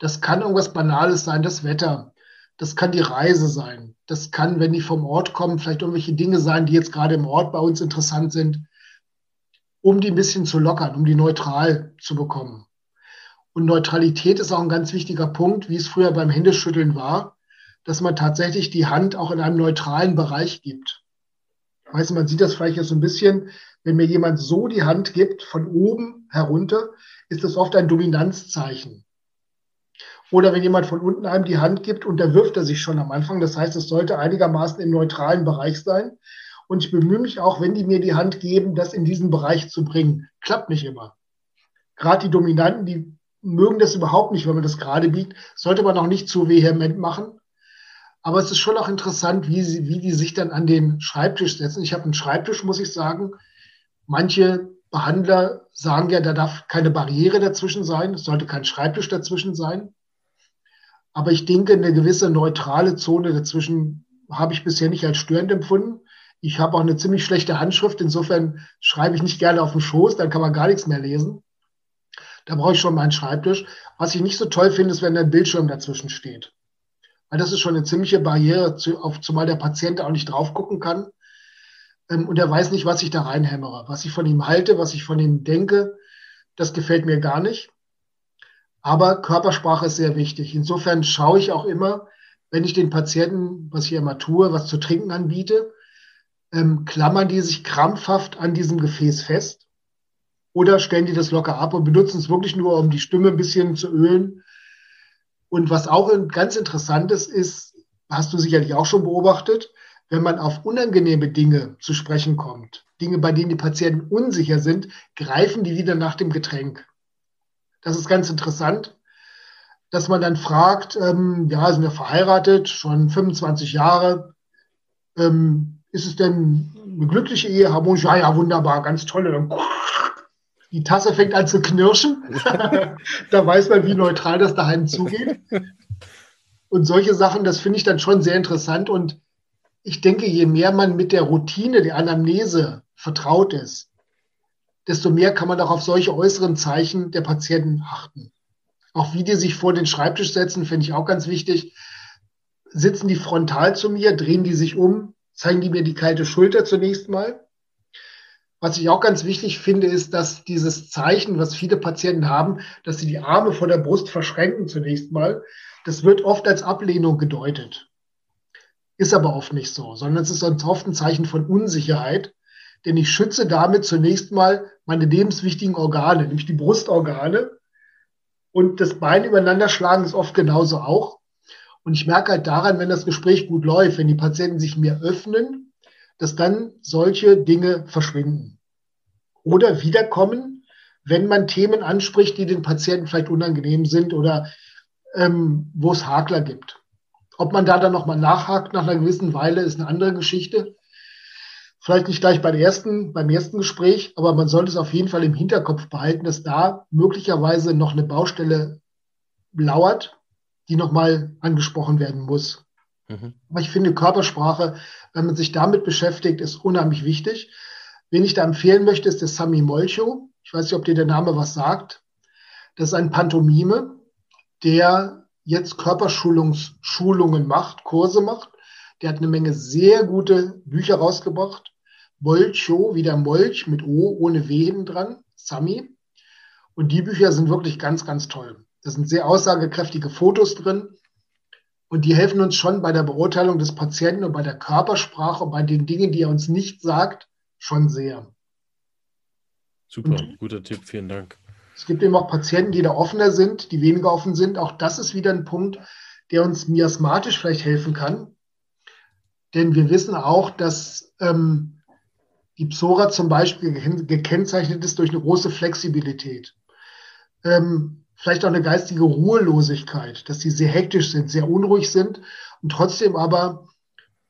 Das kann irgendwas Banales sein, das Wetter. Das kann die Reise sein. Das kann, wenn die vom Ort kommen, vielleicht irgendwelche Dinge sein, die jetzt gerade im Ort bei uns interessant sind, um die ein bisschen zu lockern, um die neutral zu bekommen. Und Neutralität ist auch ein ganz wichtiger Punkt, wie es früher beim Händeschütteln war, dass man tatsächlich die Hand auch in einem neutralen Bereich gibt. Weißt man sieht das vielleicht jetzt so ein bisschen, wenn mir jemand so die Hand gibt, von oben herunter, ist das oft ein Dominanzzeichen. Oder wenn jemand von unten einem die Hand gibt, unterwirft er sich schon am Anfang. Das heißt, es sollte einigermaßen im neutralen Bereich sein. Und ich bemühe mich auch, wenn die mir die Hand geben, das in diesen Bereich zu bringen. Klappt nicht immer. Gerade die Dominanten, die mögen das überhaupt nicht, wenn man das gerade biegt. Sollte man auch nicht zu vehement machen. Aber es ist schon auch interessant, wie, sie, wie die sich dann an den Schreibtisch setzen. Ich habe einen Schreibtisch, muss ich sagen. Manche Behandler sagen ja, da darf keine Barriere dazwischen sein. Es sollte kein Schreibtisch dazwischen sein. Aber ich denke, eine gewisse neutrale Zone dazwischen habe ich bisher nicht als störend empfunden. Ich habe auch eine ziemlich schlechte Handschrift. Insofern schreibe ich nicht gerne auf dem Schoß, dann kann man gar nichts mehr lesen. Da brauche ich schon meinen Schreibtisch. Was ich nicht so toll finde, ist, wenn ein Bildschirm dazwischen steht. Weil das ist schon eine ziemliche Barriere, auf, zumal der Patient auch nicht drauf gucken kann. Ähm, und er weiß nicht, was ich da reinhämmere, was ich von ihm halte, was ich von ihm denke. Das gefällt mir gar nicht. Aber Körpersprache ist sehr wichtig. Insofern schaue ich auch immer, wenn ich den Patienten, was ich immer tue, was zu trinken anbiete, ähm, klammern die sich krampfhaft an diesem Gefäß fest oder stellen die das locker ab und benutzen es wirklich nur, um die Stimme ein bisschen zu ölen. Und was auch ganz interessant ist, ist, hast du sicherlich auch schon beobachtet, wenn man auf unangenehme Dinge zu sprechen kommt, Dinge, bei denen die Patienten unsicher sind, greifen die wieder nach dem Getränk. Das ist ganz interessant, dass man dann fragt, ähm, ja, sind wir verheiratet, schon 25 Jahre, ähm, ist es denn eine glückliche Ehe, harmonisch? Ja, ja, wunderbar, ganz toll. Dann, die Tasse fängt an zu knirschen. da weiß man, wie neutral das daheim zugeht. Und solche Sachen, das finde ich dann schon sehr interessant. Und ich denke, je mehr man mit der Routine der Anamnese vertraut ist, desto mehr kann man auch auf solche äußeren Zeichen der Patienten achten. Auch wie die sich vor den Schreibtisch setzen, finde ich auch ganz wichtig. Sitzen die frontal zu mir, drehen die sich um, zeigen die mir die kalte Schulter zunächst mal. Was ich auch ganz wichtig finde, ist, dass dieses Zeichen, was viele Patienten haben, dass sie die Arme vor der Brust verschränken zunächst mal, das wird oft als Ablehnung gedeutet. Ist aber oft nicht so, sondern es ist oft ein Zeichen von Unsicherheit denn ich schütze damit zunächst mal meine lebenswichtigen Organe, nämlich die Brustorgane. Und das Bein übereinander schlagen ist oft genauso auch. Und ich merke halt daran, wenn das Gespräch gut läuft, wenn die Patienten sich mir öffnen, dass dann solche Dinge verschwinden. Oder wiederkommen, wenn man Themen anspricht, die den Patienten vielleicht unangenehm sind oder ähm, wo es Hakler gibt. Ob man da dann nochmal nachhakt nach einer gewissen Weile, ist eine andere Geschichte. Vielleicht nicht gleich beim ersten, beim ersten Gespräch, aber man sollte es auf jeden Fall im Hinterkopf behalten, dass da möglicherweise noch eine Baustelle lauert, die nochmal angesprochen werden muss. Mhm. Aber ich finde, Körpersprache, wenn man sich damit beschäftigt, ist unheimlich wichtig. Wen ich da empfehlen möchte, ist der Sami Molcho. Ich weiß nicht, ob dir der Name was sagt. Das ist ein Pantomime, der jetzt Körperschulungen macht, Kurse macht. Der hat eine Menge sehr gute Bücher rausgebracht. Molcho, wie der Molch mit O, ohne W hinten dran, Sami. Und die Bücher sind wirklich ganz, ganz toll. Da sind sehr aussagekräftige Fotos drin. Und die helfen uns schon bei der Beurteilung des Patienten und bei der Körpersprache und bei den Dingen, die er uns nicht sagt, schon sehr.
Super, und guter Tipp, vielen Dank.
Es gibt eben auch Patienten, die da offener sind, die weniger offen sind. Auch das ist wieder ein Punkt, der uns miasmatisch vielleicht helfen kann. Denn wir wissen auch, dass ähm, die Psora zum Beispiel gekennzeichnet ist durch eine große Flexibilität. Ähm, vielleicht auch eine geistige Ruhelosigkeit, dass sie sehr hektisch sind, sehr unruhig sind und trotzdem aber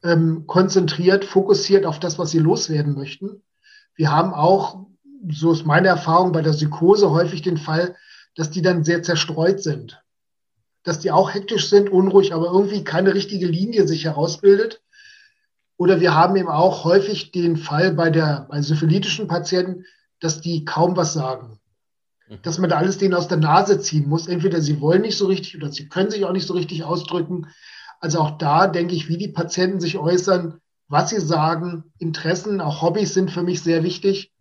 ähm, konzentriert, fokussiert auf das, was sie loswerden möchten. Wir haben auch, so ist meine Erfahrung bei der Psychose häufig den Fall, dass die dann sehr zerstreut sind. Dass die auch hektisch sind, unruhig, aber irgendwie keine richtige Linie sich herausbildet. Oder wir haben eben auch häufig den Fall bei der, bei syphilitischen Patienten, dass die kaum was sagen. Mhm. Dass man da alles denen aus der Nase ziehen muss. Entweder sie wollen nicht so richtig oder sie können sich auch nicht so richtig ausdrücken. Also auch da denke ich, wie die Patienten sich äußern, was sie sagen, Interessen, auch Hobbys sind für mich sehr wichtig.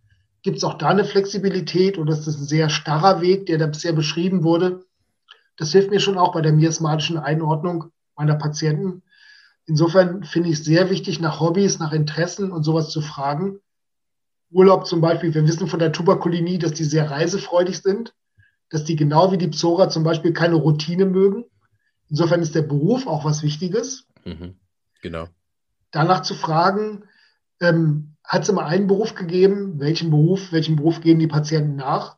Gibt es auch da eine Flexibilität oder ist das ein sehr starrer Weg, der da bisher beschrieben wurde? Das hilft mir schon auch bei der miasmatischen Einordnung meiner Patienten. Insofern finde ich es sehr wichtig, nach Hobbys, nach Interessen und sowas zu fragen. Urlaub zum Beispiel, wir wissen von der Tuberkulinie, dass die sehr reisefreudig sind, dass die genau wie die Psora zum Beispiel keine Routine mögen. Insofern ist der Beruf auch was Wichtiges.
Mhm, genau.
Danach zu fragen, ähm, hat es immer einen Beruf gegeben? Welchen Beruf, welchen Beruf gehen die Patienten nach?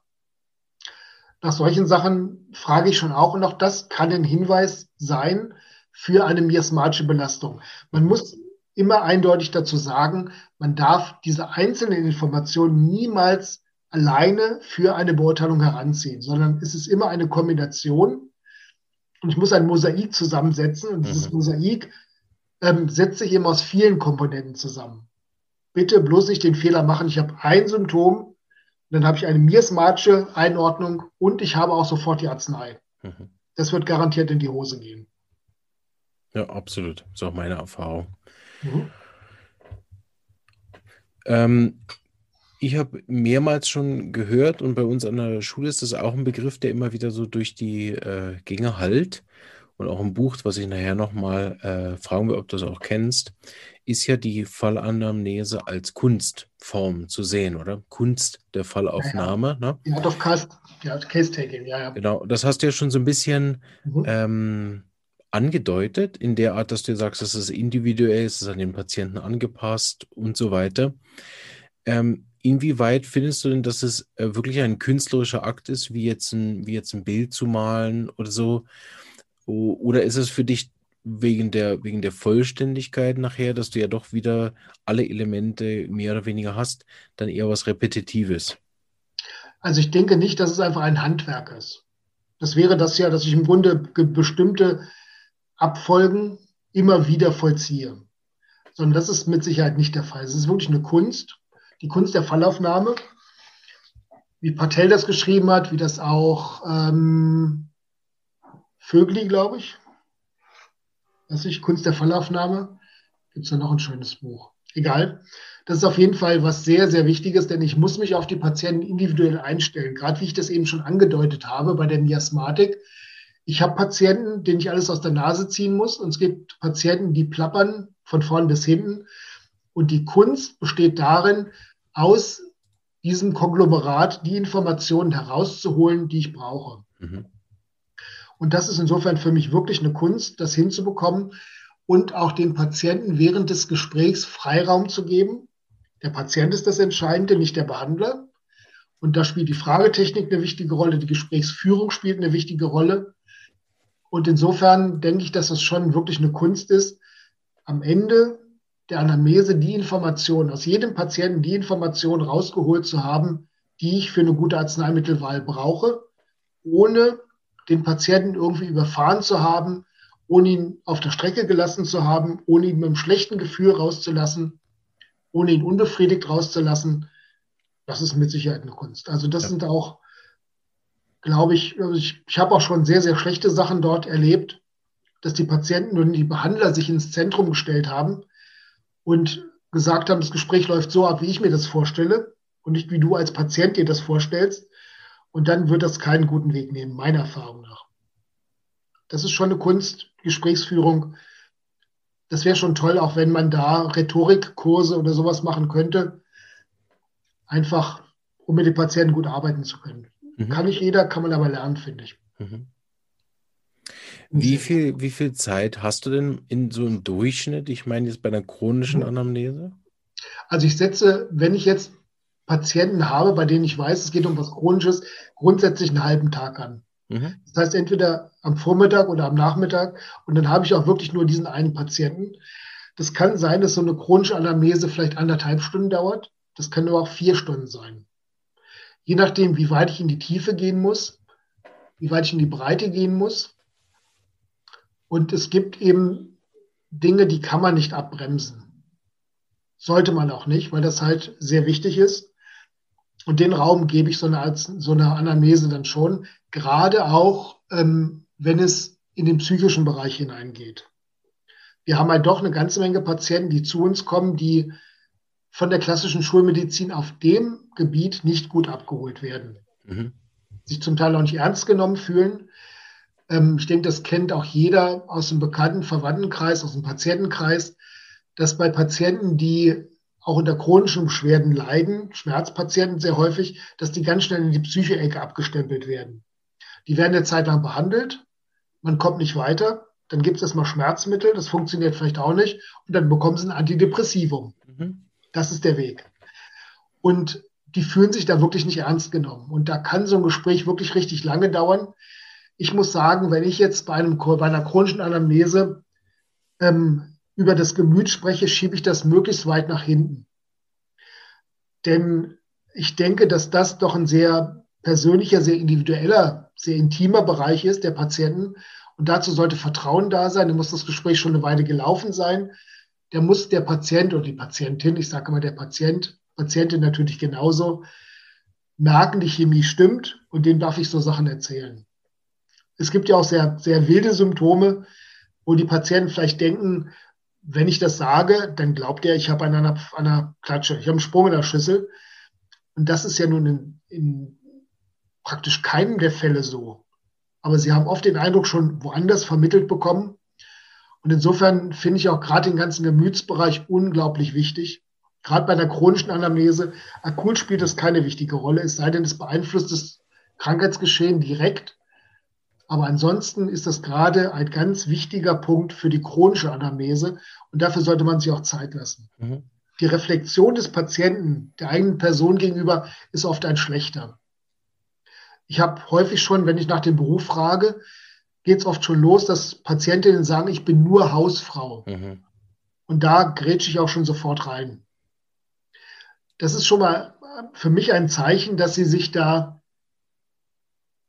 Nach solchen Sachen frage ich schon auch, und auch das kann ein Hinweis sein für eine miasmatische Belastung. Man muss immer eindeutig dazu sagen, man darf diese einzelnen Informationen niemals alleine für eine Beurteilung heranziehen, sondern es ist immer eine Kombination. Und ich muss ein Mosaik zusammensetzen und dieses mhm. Mosaik ähm, setzt sich eben aus vielen Komponenten zusammen. Bitte bloß nicht den Fehler machen, ich habe ein Symptom, dann habe ich eine miasmatische Einordnung und ich habe auch sofort die Arznei. Mhm. Das wird garantiert in die Hose gehen.
Ja, absolut. Das ist auch meine Erfahrung. Mhm. Ähm, ich habe mehrmals schon gehört und bei uns an der Schule ist das auch ein Begriff, der immer wieder so durch die äh, Gänge halt und auch im Buch, was ich nachher nochmal äh, fragen will, ob du das auch kennst, ist ja die Fallanamnese als Kunstform zu sehen, oder? Kunst der Fallaufnahme.
Ja, ja. Ne? Case, ja, Case-Taking, ja, ja.
Genau, das hast du ja schon so ein bisschen mhm. ähm, angedeutet, in der Art, dass du sagst, es ist individuell, es ist an den Patienten angepasst und so weiter. Ähm, inwieweit findest du denn, dass es äh, wirklich ein künstlerischer Akt ist, wie jetzt ein, wie jetzt ein Bild zu malen oder so? Oder ist es für dich wegen der, wegen der Vollständigkeit nachher, dass du ja doch wieder alle Elemente mehr oder weniger hast, dann eher was Repetitives?
Also ich denke nicht, dass es einfach ein Handwerk ist. Das wäre das ja, dass ich im Grunde bestimmte Abfolgen immer wieder vollziehe. Sondern das ist mit Sicherheit nicht der Fall. Es ist wirklich eine Kunst, die Kunst der Fallaufnahme. Wie Patel das geschrieben hat, wie das auch ähm, Vögli, glaube ich. Das ist Kunst der Fallaufnahme. Gibt es da noch ein schönes Buch. Egal. Das ist auf jeden Fall was sehr, sehr Wichtiges, denn ich muss mich auf die Patienten individuell einstellen. Gerade wie ich das eben schon angedeutet habe bei der Miasmatik ich habe Patienten, denen ich alles aus der Nase ziehen muss. Und es gibt Patienten, die plappern von vorn bis hinten. Und die Kunst besteht darin, aus diesem Konglomerat die Informationen herauszuholen, die ich brauche. Mhm. Und das ist insofern für mich wirklich eine Kunst, das hinzubekommen und auch den Patienten während des Gesprächs Freiraum zu geben. Der Patient ist das Entscheidende, nicht der Behandler. Und da spielt die Fragetechnik eine wichtige Rolle, die Gesprächsführung spielt eine wichtige Rolle. Und insofern denke ich, dass es schon wirklich eine Kunst ist, am Ende der Anamnese die Information aus jedem Patienten, die Information rausgeholt zu haben, die ich für eine gute Arzneimittelwahl brauche, ohne den Patienten irgendwie überfahren zu haben, ohne ihn auf der Strecke gelassen zu haben, ohne ihn mit einem schlechten Gefühl rauszulassen, ohne ihn unbefriedigt rauszulassen. Das ist mit Sicherheit eine Kunst. Also das ja. sind auch glaube ich, also ich, ich habe auch schon sehr, sehr schlechte Sachen dort erlebt, dass die Patienten und die Behandler sich ins Zentrum gestellt haben und gesagt haben, das Gespräch läuft so ab, wie ich mir das vorstelle und nicht wie du als Patient dir das vorstellst. Und dann wird das keinen guten Weg nehmen, meiner Erfahrung nach. Das ist schon eine Kunst, Gesprächsführung. Das wäre schon toll, auch wenn man da Rhetorikkurse oder sowas machen könnte. Einfach, um mit den Patienten gut arbeiten zu können. Mhm. Kann nicht jeder, kann man aber lernen, finde ich. Mhm.
Wie viel, wie viel Zeit hast du denn in so einem Durchschnitt? Ich meine jetzt bei einer chronischen. Anamnese?
Also ich setze, wenn ich jetzt Patienten habe, bei denen ich weiß, es geht um was Chronisches, grundsätzlich einen halben Tag an. Mhm. Das heißt entweder am Vormittag oder am Nachmittag und dann habe ich auch wirklich nur diesen einen Patienten. Das kann sein, dass so eine chronische Anamnese vielleicht anderthalb Stunden dauert. Das können aber auch vier Stunden sein. Je nachdem, wie weit ich in die Tiefe gehen muss, wie weit ich in die Breite gehen muss. Und es gibt eben Dinge, die kann man nicht abbremsen. Sollte man auch nicht, weil das halt sehr wichtig ist. Und den Raum gebe ich so eine, so eine Anamnese dann schon, gerade auch, ähm, wenn es in den psychischen Bereich hineingeht. Wir haben halt doch eine ganze Menge Patienten, die zu uns kommen, die von der klassischen Schulmedizin auf dem Gebiet nicht gut abgeholt werden. Mhm. Sich zum Teil auch nicht ernst genommen fühlen. Ähm, ich denke, das kennt auch jeder aus dem bekannten Verwandtenkreis, aus dem Patientenkreis, dass bei Patienten, die auch unter chronischen Beschwerden leiden, Schmerzpatienten sehr häufig, dass die ganz schnell in die Psyche-Ecke abgestempelt werden. Die werden eine Zeit lang behandelt, man kommt nicht weiter, dann gibt es erstmal Schmerzmittel, das funktioniert vielleicht auch nicht, und dann bekommen sie ein Antidepressivum. Mhm. Das ist der Weg. Und die fühlen sich da wirklich nicht ernst genommen. Und da kann so ein Gespräch wirklich richtig lange dauern. Ich muss sagen, wenn ich jetzt bei, einem, bei einer chronischen Anamnese ähm, über das Gemüt spreche, schiebe ich das möglichst weit nach hinten. Denn ich denke, dass das doch ein sehr persönlicher, sehr individueller, sehr intimer Bereich ist der Patienten. Und dazu sollte Vertrauen da sein. Da muss das Gespräch schon eine Weile gelaufen sein. Der muss der Patient oder die Patientin, ich sage immer der Patient, Patientin natürlich genauso, merken, die Chemie stimmt und denen darf ich so Sachen erzählen. Es gibt ja auch sehr, sehr wilde Symptome, wo die Patienten vielleicht denken, wenn ich das sage, dann glaubt er, ich habe an einer, einer Klatsche, ich habe einen Sprung in der Schüssel. Und das ist ja nun in, in praktisch keinem der Fälle so. Aber sie haben oft den Eindruck schon woanders vermittelt bekommen. Und insofern finde ich auch gerade den ganzen Gemütsbereich unglaublich wichtig. Gerade bei der chronischen Anamnese. Akut spielt das keine wichtige Rolle, es sei denn, es beeinflusst das Krankheitsgeschehen direkt. Aber ansonsten ist das gerade ein ganz wichtiger Punkt für die chronische Anamnese. Und dafür sollte man sich auch Zeit lassen. Mhm. Die Reflexion des Patienten, der eigenen Person gegenüber, ist oft ein schlechter. Ich habe häufig schon, wenn ich nach dem Beruf frage, geht es oft schon los, dass Patientinnen sagen, ich bin nur Hausfrau. Mhm. Und da grätsche ich auch schon sofort rein. Das ist schon mal für mich ein Zeichen, dass sie sich da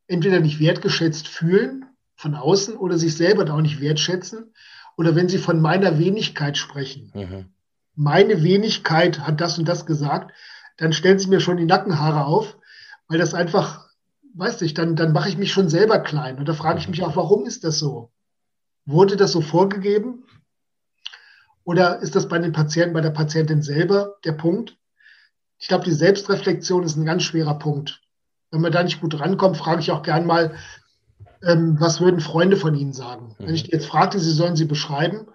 entweder nicht wertgeschätzt fühlen von außen oder sich selber da auch nicht wertschätzen. Oder wenn sie von meiner Wenigkeit sprechen. Mhm. Meine Wenigkeit hat das und das gesagt, dann stellen sie mir schon die Nackenhaare auf, weil das einfach weiß nicht, dann, dann mache ich mich schon selber klein. Und da frage ich mich auch, warum ist das so? Wurde das so vorgegeben? Oder ist das bei den Patienten, bei der Patientin selber der Punkt? Ich glaube, die Selbstreflexion ist ein ganz schwerer Punkt. Wenn man da nicht gut rankommt, frage ich auch gern mal, ähm, was würden Freunde von Ihnen sagen? Mhm. Wenn ich die jetzt fragte, sie sollen sie beschreiben.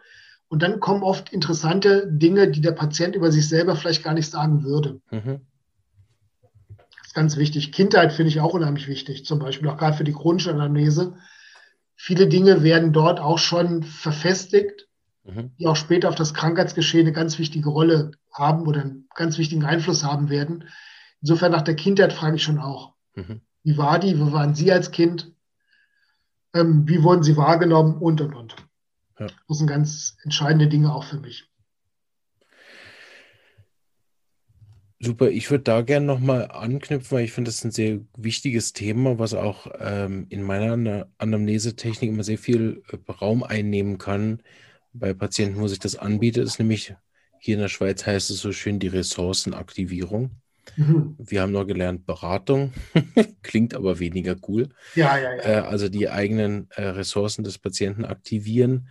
Und dann kommen oft interessante Dinge, die der Patient über sich selber vielleicht gar nicht sagen würde. Mhm ganz wichtig. Kindheit finde ich auch unheimlich wichtig, zum Beispiel auch gerade für die chronische Anamnese. Viele Dinge werden dort auch schon verfestigt, mhm. die auch später auf das Krankheitsgeschehen eine ganz wichtige Rolle haben oder einen ganz wichtigen Einfluss haben werden. Insofern nach der Kindheit frage ich schon auch, mhm. wie war die, wo waren Sie als Kind, ähm, wie wurden Sie wahrgenommen und, und, und. Ja. Das sind ganz entscheidende Dinge auch für mich.
Super, ich würde da gerne nochmal anknüpfen, weil ich finde, das ist ein sehr wichtiges Thema, was auch ähm, in meiner Anamnesetechnik immer sehr viel äh, Raum einnehmen kann bei Patienten, wo sich das anbietet, ist nämlich hier in der Schweiz heißt es so schön die Ressourcenaktivierung. Mhm. Wir haben noch gelernt Beratung, klingt aber weniger cool.
Ja, ja, ja.
Äh, also die eigenen äh, Ressourcen des Patienten aktivieren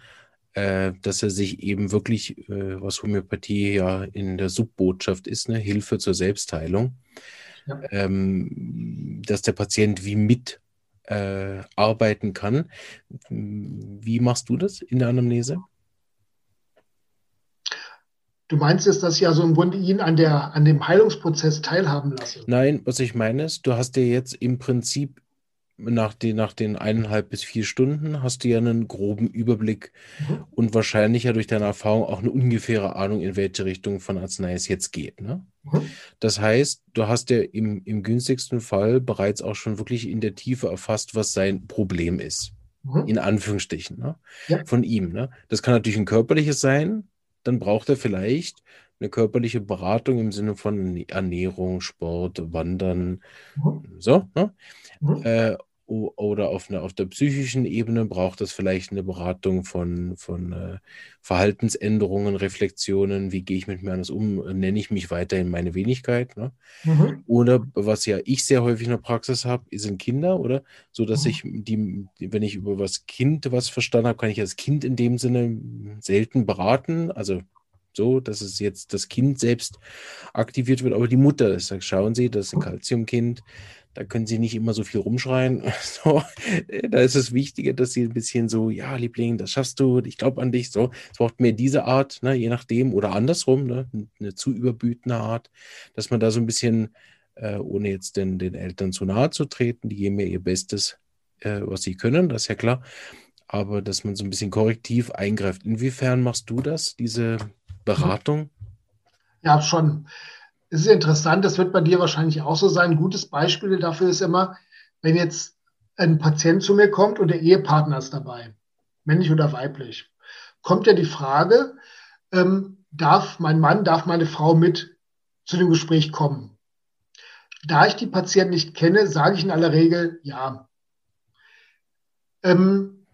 äh, dass er sich eben wirklich, äh, was Homöopathie ja in der Subbotschaft ist, ne, Hilfe zur Selbstheilung, ja. ähm, dass der Patient wie mit äh, arbeiten kann. Wie machst du das in der Anamnese?
Du meinst jetzt, dass ich also im Grunde ihn an, der, an dem Heilungsprozess teilhaben lasse?
Nein, was ich meine ist, du hast dir jetzt im Prinzip nach den, nach den eineinhalb bis vier Stunden hast du ja einen groben Überblick mhm. und wahrscheinlich ja durch deine Erfahrung auch eine ungefähre Ahnung, in welche Richtung von Arznei es jetzt geht. Ne? Mhm. Das heißt, du hast ja im, im günstigsten Fall bereits auch schon wirklich in der Tiefe erfasst, was sein Problem ist. Mhm. In Anführungsstrichen. Ne? Ja. Von ihm. Ne? Das kann natürlich ein körperliches sein, dann braucht er vielleicht eine körperliche Beratung im Sinne von Ernährung, Sport, Wandern, mhm. so. Ne? Mhm. Äh, oder auf, einer, auf der psychischen Ebene braucht es vielleicht eine Beratung von, von äh, Verhaltensänderungen, Reflexionen, wie gehe ich mit mir anders um, nenne ich mich weiterhin meine Wenigkeit. Ne? Mhm. Oder was ja ich sehr häufig in der Praxis habe, sind Kinder, oder? So dass mhm. ich die, wenn ich über was Kind was verstanden habe, kann ich das Kind in dem Sinne selten beraten. Also so, dass es jetzt das Kind selbst aktiviert wird, aber die Mutter, sagt, schauen Sie, das ist ein Kalziumkind, da können Sie nicht immer so viel rumschreien. So, da ist es wichtiger, dass Sie ein bisschen so, ja, Liebling, das schaffst du, ich glaube an dich. So, es braucht mehr diese Art, ne, je nachdem, oder andersrum, ne, eine zu überbütende Art, dass man da so ein bisschen, äh, ohne jetzt den, den Eltern zu nahe zu treten, die geben ja ihr Bestes, äh, was sie können, das ist ja klar, aber dass man so ein bisschen korrektiv eingreift. Inwiefern machst du das, diese Beratung?
Ja, schon. Es ist interessant, das wird bei dir wahrscheinlich auch so sein. Ein gutes Beispiel dafür ist immer, wenn jetzt ein Patient zu mir kommt und der Ehepartner ist dabei, männlich oder weiblich, kommt ja die Frage, ähm, darf mein Mann, darf meine Frau mit zu dem Gespräch kommen? Da ich die Patienten nicht kenne, sage ich in aller Regel ja. Ähm,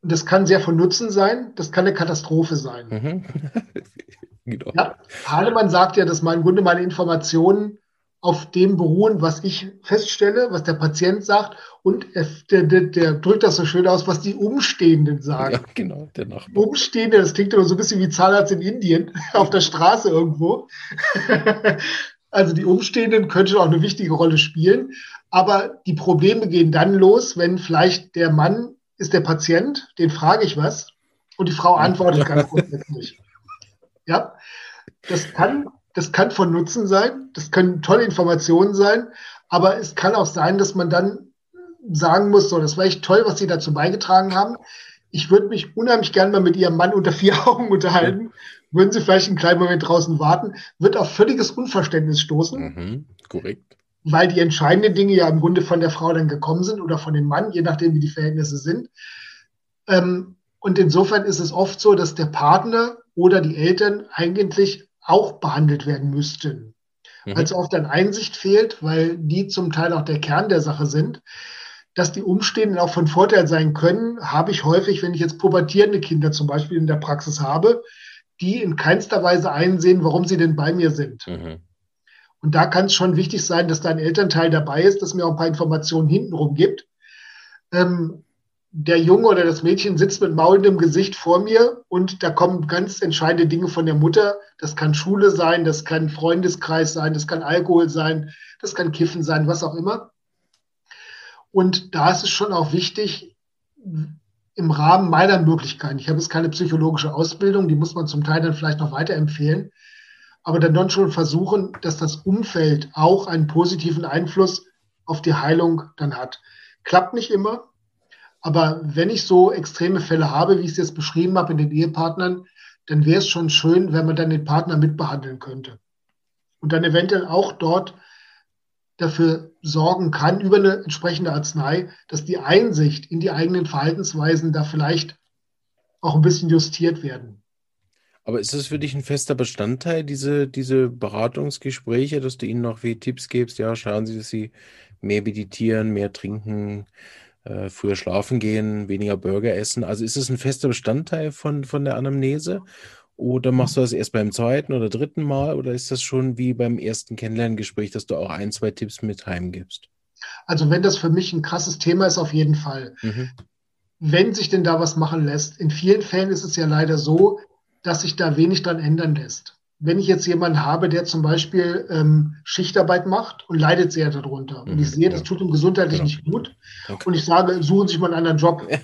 das kann sehr von Nutzen sein, das kann eine Katastrophe sein. Mhm. genau. Ja, Hahnemann sagt ja, dass mein, im Grunde meine Informationen auf dem beruhen, was ich feststelle, was der Patient sagt und der, der, der drückt das so schön aus, was die Umstehenden sagen. Ja,
genau,
der Nachbar. Umstehende, das klingt immer so ein bisschen wie Zahnarzt in Indien, auf der Straße irgendwo. also die Umstehenden könnten auch eine wichtige Rolle spielen, aber die Probleme gehen dann los, wenn vielleicht der Mann ist der Patient, den frage ich was und die Frau antwortet ganz grundsätzlich. Ja, das kann, das kann von Nutzen sein, das können tolle Informationen sein, aber es kann auch sein, dass man dann sagen muss, so, das war echt toll, was Sie dazu beigetragen haben. Ich würde mich unheimlich gerne mal mit Ihrem Mann unter vier Augen unterhalten. Würden Sie vielleicht einen kleinen Moment draußen warten? Wird auf völliges Unverständnis stoßen.
Mhm, korrekt.
Weil die entscheidenden Dinge ja im Grunde von der Frau dann gekommen sind oder von dem Mann, je nachdem, wie die Verhältnisse sind. Ähm, und insofern ist es oft so, dass der Partner oder die Eltern eigentlich auch behandelt werden müssten. Mhm. Also oft dann Einsicht fehlt, weil die zum Teil auch der Kern der Sache sind. Dass die Umstehenden auch von Vorteil sein können, habe ich häufig, wenn ich jetzt pubertierende Kinder zum Beispiel in der Praxis habe, die in keinster Weise einsehen, warum sie denn bei mir sind. Mhm. Und da kann es schon wichtig sein, dass da ein Elternteil dabei ist, das mir auch ein paar Informationen hintenrum gibt. Ähm, der Junge oder das Mädchen sitzt mit maulendem Gesicht vor mir und da kommen ganz entscheidende Dinge von der Mutter. Das kann Schule sein, das kann Freundeskreis sein, das kann Alkohol sein, das kann Kiffen sein, was auch immer. Und da ist es schon auch wichtig, im Rahmen meiner Möglichkeiten, ich habe jetzt keine psychologische Ausbildung, die muss man zum Teil dann vielleicht noch weiterempfehlen, aber dann schon versuchen, dass das Umfeld auch einen positiven Einfluss auf die Heilung dann hat. Klappt nicht immer, aber wenn ich so extreme Fälle habe, wie ich es jetzt beschrieben habe in den Ehepartnern, dann wäre es schon schön, wenn man dann den Partner mitbehandeln könnte. Und dann eventuell auch dort dafür sorgen kann, über eine entsprechende Arznei, dass die Einsicht in die eigenen Verhaltensweisen da vielleicht auch ein bisschen justiert werden.
Aber ist das für dich ein fester Bestandteil, diese, diese Beratungsgespräche, dass du ihnen noch wie Tipps gibst? Ja, schauen Sie, dass sie mehr meditieren, mehr trinken, äh, früher schlafen gehen, weniger Burger essen. Also ist es ein fester Bestandteil von, von der Anamnese? Oder machst du das erst beim zweiten oder dritten Mal? Oder ist das schon wie beim ersten Kennenlerngespräch, dass du auch ein, zwei Tipps mit heimgibst?
Also wenn das für mich ein krasses Thema ist, auf jeden Fall. Mhm. Wenn sich denn da was machen lässt, in vielen Fällen ist es ja leider so, dass sich da wenig dran ändern lässt wenn ich jetzt jemanden habe, der zum Beispiel ähm, Schichtarbeit macht und leidet sehr darunter und ich mhm, sehe, das tut ihm gesundheitlich genau. nicht gut okay. und ich sage, suchen Sie sich mal einen anderen Job.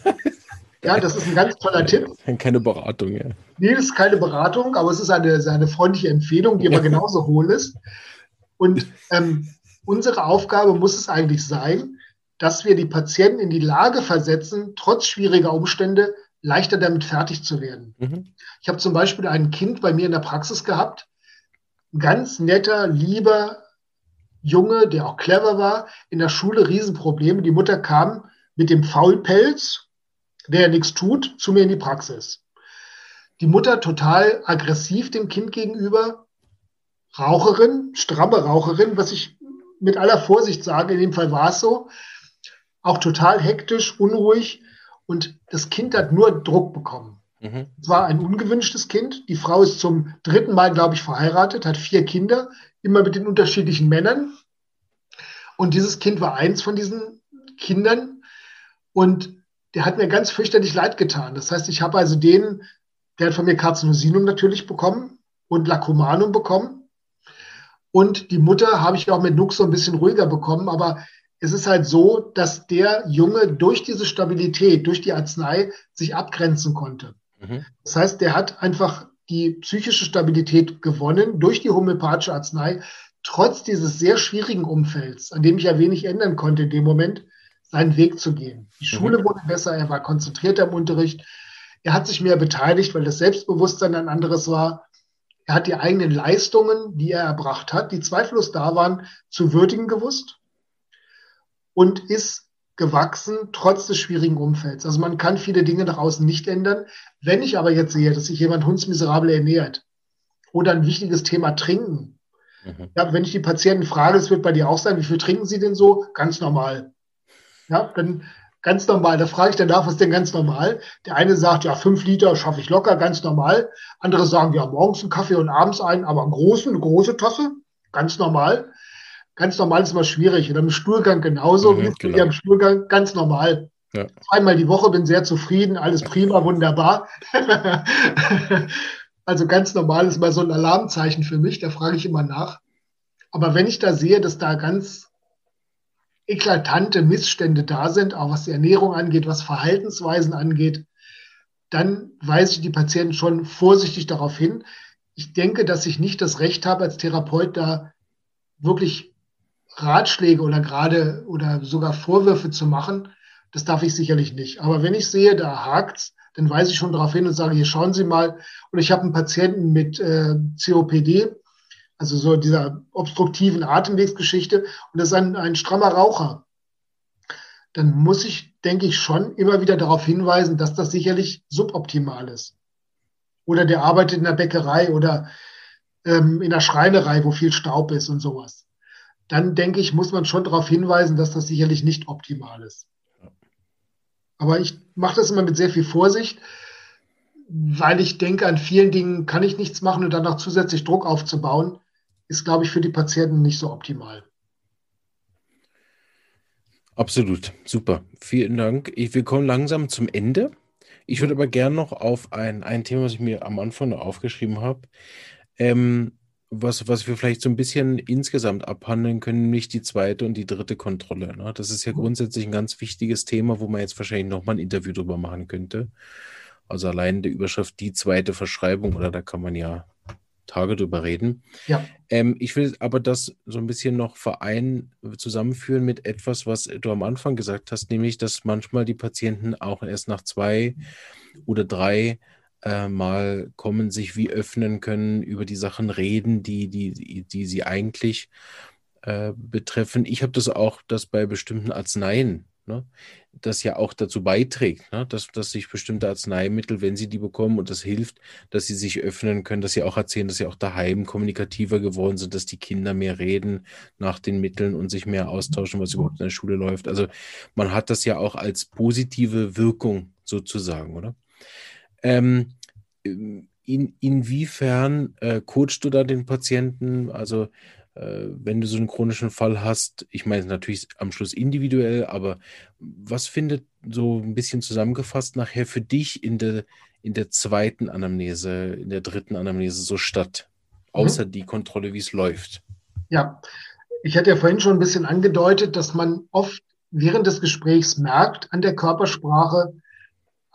Ja, das ist ein ganz toller Tipp.
Keine Beratung, ja.
Nee, das ist keine Beratung, aber es ist eine, eine freundliche Empfehlung, die aber genauso hohl ist. Und ähm, unsere Aufgabe muss es eigentlich sein, dass wir die Patienten in die Lage versetzen, trotz schwieriger Umstände leichter damit fertig zu werden. Mhm. Ich habe zum Beispiel ein Kind bei mir in der Praxis gehabt, ein ganz netter, lieber Junge, der auch clever war, in der Schule Riesenprobleme. Die Mutter kam mit dem Faulpelz, der ja nichts tut, zu mir in die Praxis. Die Mutter total aggressiv dem Kind gegenüber, Raucherin, stramme Raucherin, was ich mit aller Vorsicht sage, in dem Fall war es so, auch total hektisch, unruhig und das Kind hat nur Druck bekommen. Mhm. Es war ein ungewünschtes Kind. Die Frau ist zum dritten Mal, glaube ich, verheiratet, hat vier Kinder, immer mit den unterschiedlichen Männern. Und dieses Kind war eins von diesen Kindern. Und der hat mir ganz fürchterlich leid getan. Das heißt, ich habe also den, der hat von mir Carzinosinum natürlich bekommen und Lacumanum bekommen. Und die Mutter habe ich auch mit Nux so ein bisschen ruhiger bekommen. Aber es ist halt so, dass der Junge durch diese Stabilität, durch die Arznei sich abgrenzen konnte. Mhm. Das heißt, der hat einfach die psychische Stabilität gewonnen durch die homöopathische Arznei, trotz dieses sehr schwierigen Umfelds, an dem ich ja wenig ändern konnte in dem Moment, seinen Weg zu gehen. Die mhm. Schule wurde besser, er war konzentrierter im Unterricht, er hat sich mehr beteiligt, weil das Selbstbewusstsein ein anderes war. Er hat die eigenen Leistungen, die er erbracht hat, die zweifellos da waren, zu würdigen gewusst und ist gewachsen, trotz des schwierigen Umfelds. Also man kann viele Dinge nach außen nicht ändern. Wenn ich aber jetzt sehe, dass sich jemand hundsmiserabel ernährt oder ein wichtiges Thema Trinken, mhm. ja, wenn ich die Patienten frage, es wird bei dir auch sein, wie viel trinken sie denn so? Ganz normal. Ja, dann ganz normal. Da frage ich danach, was ist denn ganz normal? Der eine sagt, ja, fünf Liter schaffe ich locker, ganz normal. Andere sagen, ja, morgens einen Kaffee und abends einen, aber einen großen, eine große Tasse, ganz normal. Ganz normal ist immer schwierig. Oder im Stuhlgang genauso. Mhm, genau. Im Stuhlgang ganz normal. Ja. Zweimal die Woche, bin sehr zufrieden, alles prima, wunderbar. also ganz normal ist mal so ein Alarmzeichen für mich, da frage ich immer nach. Aber wenn ich da sehe, dass da ganz eklatante Missstände da sind, auch was die Ernährung angeht, was Verhaltensweisen angeht, dann weise ich die Patienten schon vorsichtig darauf hin. Ich denke, dass ich nicht das Recht habe, als Therapeut da wirklich Ratschläge oder gerade oder sogar Vorwürfe zu machen, das darf ich sicherlich nicht. Aber wenn ich sehe, da hakt's, dann weise ich schon darauf hin und sage, hier schauen Sie mal. Und ich habe einen Patienten mit äh, COPD, also so dieser obstruktiven Atemwegsgeschichte, und das ist ein, ein strammer Raucher. Dann muss ich, denke ich, schon immer wieder darauf hinweisen, dass das sicherlich suboptimal ist. Oder der arbeitet in der Bäckerei oder ähm, in der Schreinerei, wo viel Staub ist und sowas dann denke ich, muss man schon darauf hinweisen, dass das sicherlich nicht optimal ist. Aber ich mache das immer mit sehr viel Vorsicht, weil ich denke, an vielen Dingen kann ich nichts machen und dann noch zusätzlich Druck aufzubauen, ist, glaube ich, für die Patienten nicht so optimal.
Absolut, super. Vielen Dank. Wir kommen langsam zum Ende. Ich würde aber gerne noch auf ein, ein Thema, was ich mir am Anfang aufgeschrieben habe, ähm, was, was wir vielleicht so ein bisschen insgesamt abhandeln können, nämlich die zweite und die dritte Kontrolle. Ne? Das ist ja mhm. grundsätzlich ein ganz wichtiges Thema, wo man jetzt wahrscheinlich nochmal ein Interview drüber machen könnte. Also allein der Überschrift die zweite Verschreibung, oder da kann man ja Tage drüber reden. Ja. Ähm, ich will aber das so ein bisschen noch verein zusammenführen mit etwas, was du am Anfang gesagt hast, nämlich, dass manchmal die Patienten auch erst nach zwei oder drei äh, mal kommen, sich wie öffnen können, über die Sachen reden, die, die, die sie eigentlich äh, betreffen. Ich habe das auch, dass bei bestimmten Arzneien, ne, das ja auch dazu beiträgt, ne, dass, dass sich bestimmte Arzneimittel, wenn sie die bekommen und das hilft, dass sie sich öffnen können, dass sie auch erzählen, dass sie auch daheim kommunikativer geworden sind, dass die Kinder mehr reden nach den Mitteln und sich mehr austauschen, was überhaupt in der Schule läuft. Also man hat das ja auch als positive Wirkung sozusagen, oder? Ähm, in, inwiefern äh, coachst du da den Patienten? Also äh, wenn du so einen chronischen Fall hast, ich meine natürlich am Schluss individuell, aber was findet so ein bisschen zusammengefasst nachher für dich in der, in der zweiten Anamnese, in der dritten Anamnese so statt? Mhm. Außer mhm. die Kontrolle, wie es läuft.
Ja, ich hatte ja vorhin schon ein bisschen angedeutet, dass man oft während des Gesprächs merkt an der Körpersprache,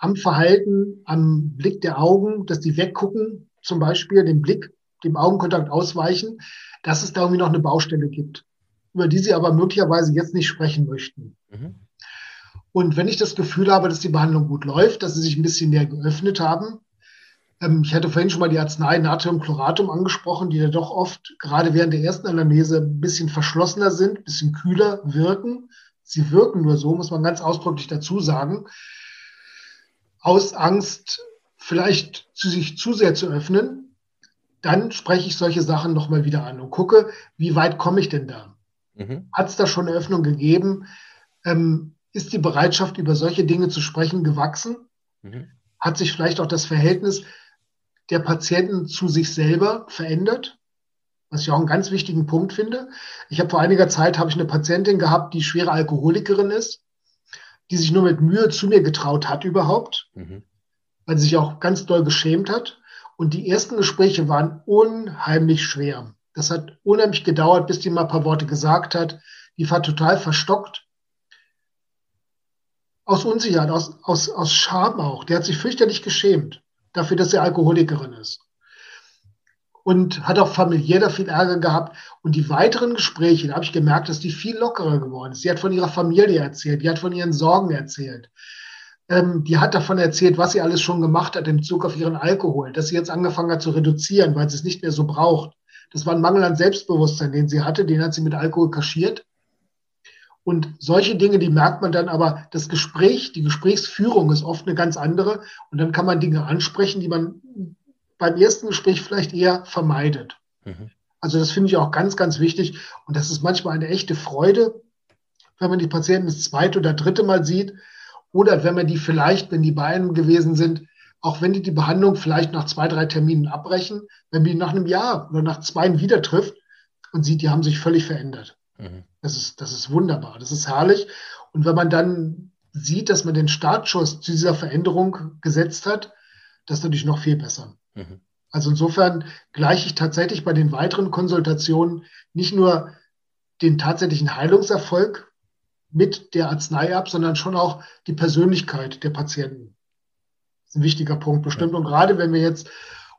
am Verhalten, am Blick der Augen, dass die weggucken, zum Beispiel den Blick, dem Augenkontakt ausweichen, dass es da irgendwie noch eine Baustelle gibt, über die sie aber möglicherweise jetzt nicht sprechen möchten. Mhm. Und wenn ich das Gefühl habe, dass die Behandlung gut läuft, dass sie sich ein bisschen näher geöffnet haben, ähm, ich hatte vorhin schon mal die Arznei Natriumchloratum angesprochen, die ja doch oft gerade während der ersten Analyse ein bisschen verschlossener sind, ein bisschen kühler wirken. Sie wirken nur so, muss man ganz ausdrücklich dazu sagen aus Angst vielleicht zu sich zu sehr zu öffnen, dann spreche ich solche Sachen nochmal wieder an und gucke, wie weit komme ich denn da? Mhm. Hat es da schon eine Öffnung gegeben? Ähm, ist die Bereitschaft, über solche Dinge zu sprechen, gewachsen? Mhm. Hat sich vielleicht auch das Verhältnis der Patienten zu sich selber verändert? Was ich auch einen ganz wichtigen Punkt finde. Ich habe vor einiger Zeit habe ich eine Patientin gehabt, die schwere Alkoholikerin ist, die sich nur mit Mühe zu mir getraut hat überhaupt, mhm. weil sie sich auch ganz doll geschämt hat. Und die ersten Gespräche waren unheimlich schwer. Das hat unheimlich gedauert, bis die mal ein paar Worte gesagt hat. Die war total verstockt. Aus Unsicherheit, aus, aus, aus Scham auch. Der hat sich fürchterlich geschämt dafür, dass sie Alkoholikerin ist. Und hat auch familiär da viel Ärger gehabt. Und die weiteren Gespräche, da habe ich gemerkt, dass die viel lockerer geworden ist. Sie hat von ihrer Familie erzählt, die hat von ihren Sorgen erzählt. Ähm, die hat davon erzählt, was sie alles schon gemacht hat in Bezug auf ihren Alkohol, dass sie jetzt angefangen hat zu reduzieren, weil sie es nicht mehr so braucht. Das war ein Mangel an Selbstbewusstsein, den sie hatte, den hat sie mit Alkohol kaschiert. Und solche Dinge, die merkt man dann, aber das Gespräch, die Gesprächsführung ist oft eine ganz andere. Und dann kann man Dinge ansprechen, die man beim ersten Gespräch vielleicht eher vermeidet. Mhm. Also das finde ich auch ganz, ganz wichtig. Und das ist manchmal eine echte Freude, wenn man die Patienten das zweite oder dritte Mal sieht. Oder wenn man die vielleicht, wenn die bei einem gewesen sind, auch wenn die die Behandlung vielleicht nach zwei, drei Terminen abbrechen, wenn man die nach einem Jahr oder nach zwei wieder trifft und sieht, die haben sich völlig verändert. Mhm. Das ist, das ist wunderbar, das ist herrlich. Und wenn man dann sieht, dass man den Startschuss zu dieser Veränderung gesetzt hat, das ist natürlich noch viel besser. Mhm. Also insofern gleiche ich tatsächlich bei den weiteren Konsultationen nicht nur den tatsächlichen Heilungserfolg mit der Arznei ab, sondern schon auch die Persönlichkeit der Patienten. Das ist ein wichtiger Punkt bestimmt. Und gerade wenn wir jetzt,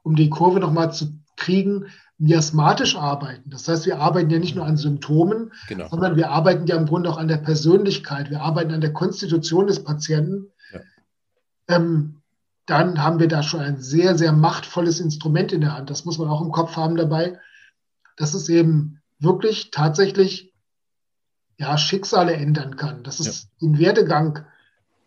um die Kurve nochmal zu kriegen, miasmatisch arbeiten. Das heißt, wir arbeiten ja nicht nur an Symptomen, genau. sondern wir arbeiten ja im Grunde auch an der Persönlichkeit. Wir arbeiten an der Konstitution des Patienten. Ja. Ähm, dann haben wir da schon ein sehr, sehr machtvolles Instrument in der Hand. Das muss man auch im Kopf haben dabei, dass es eben wirklich tatsächlich ja, Schicksale ändern kann, dass es ja. den Werdegang,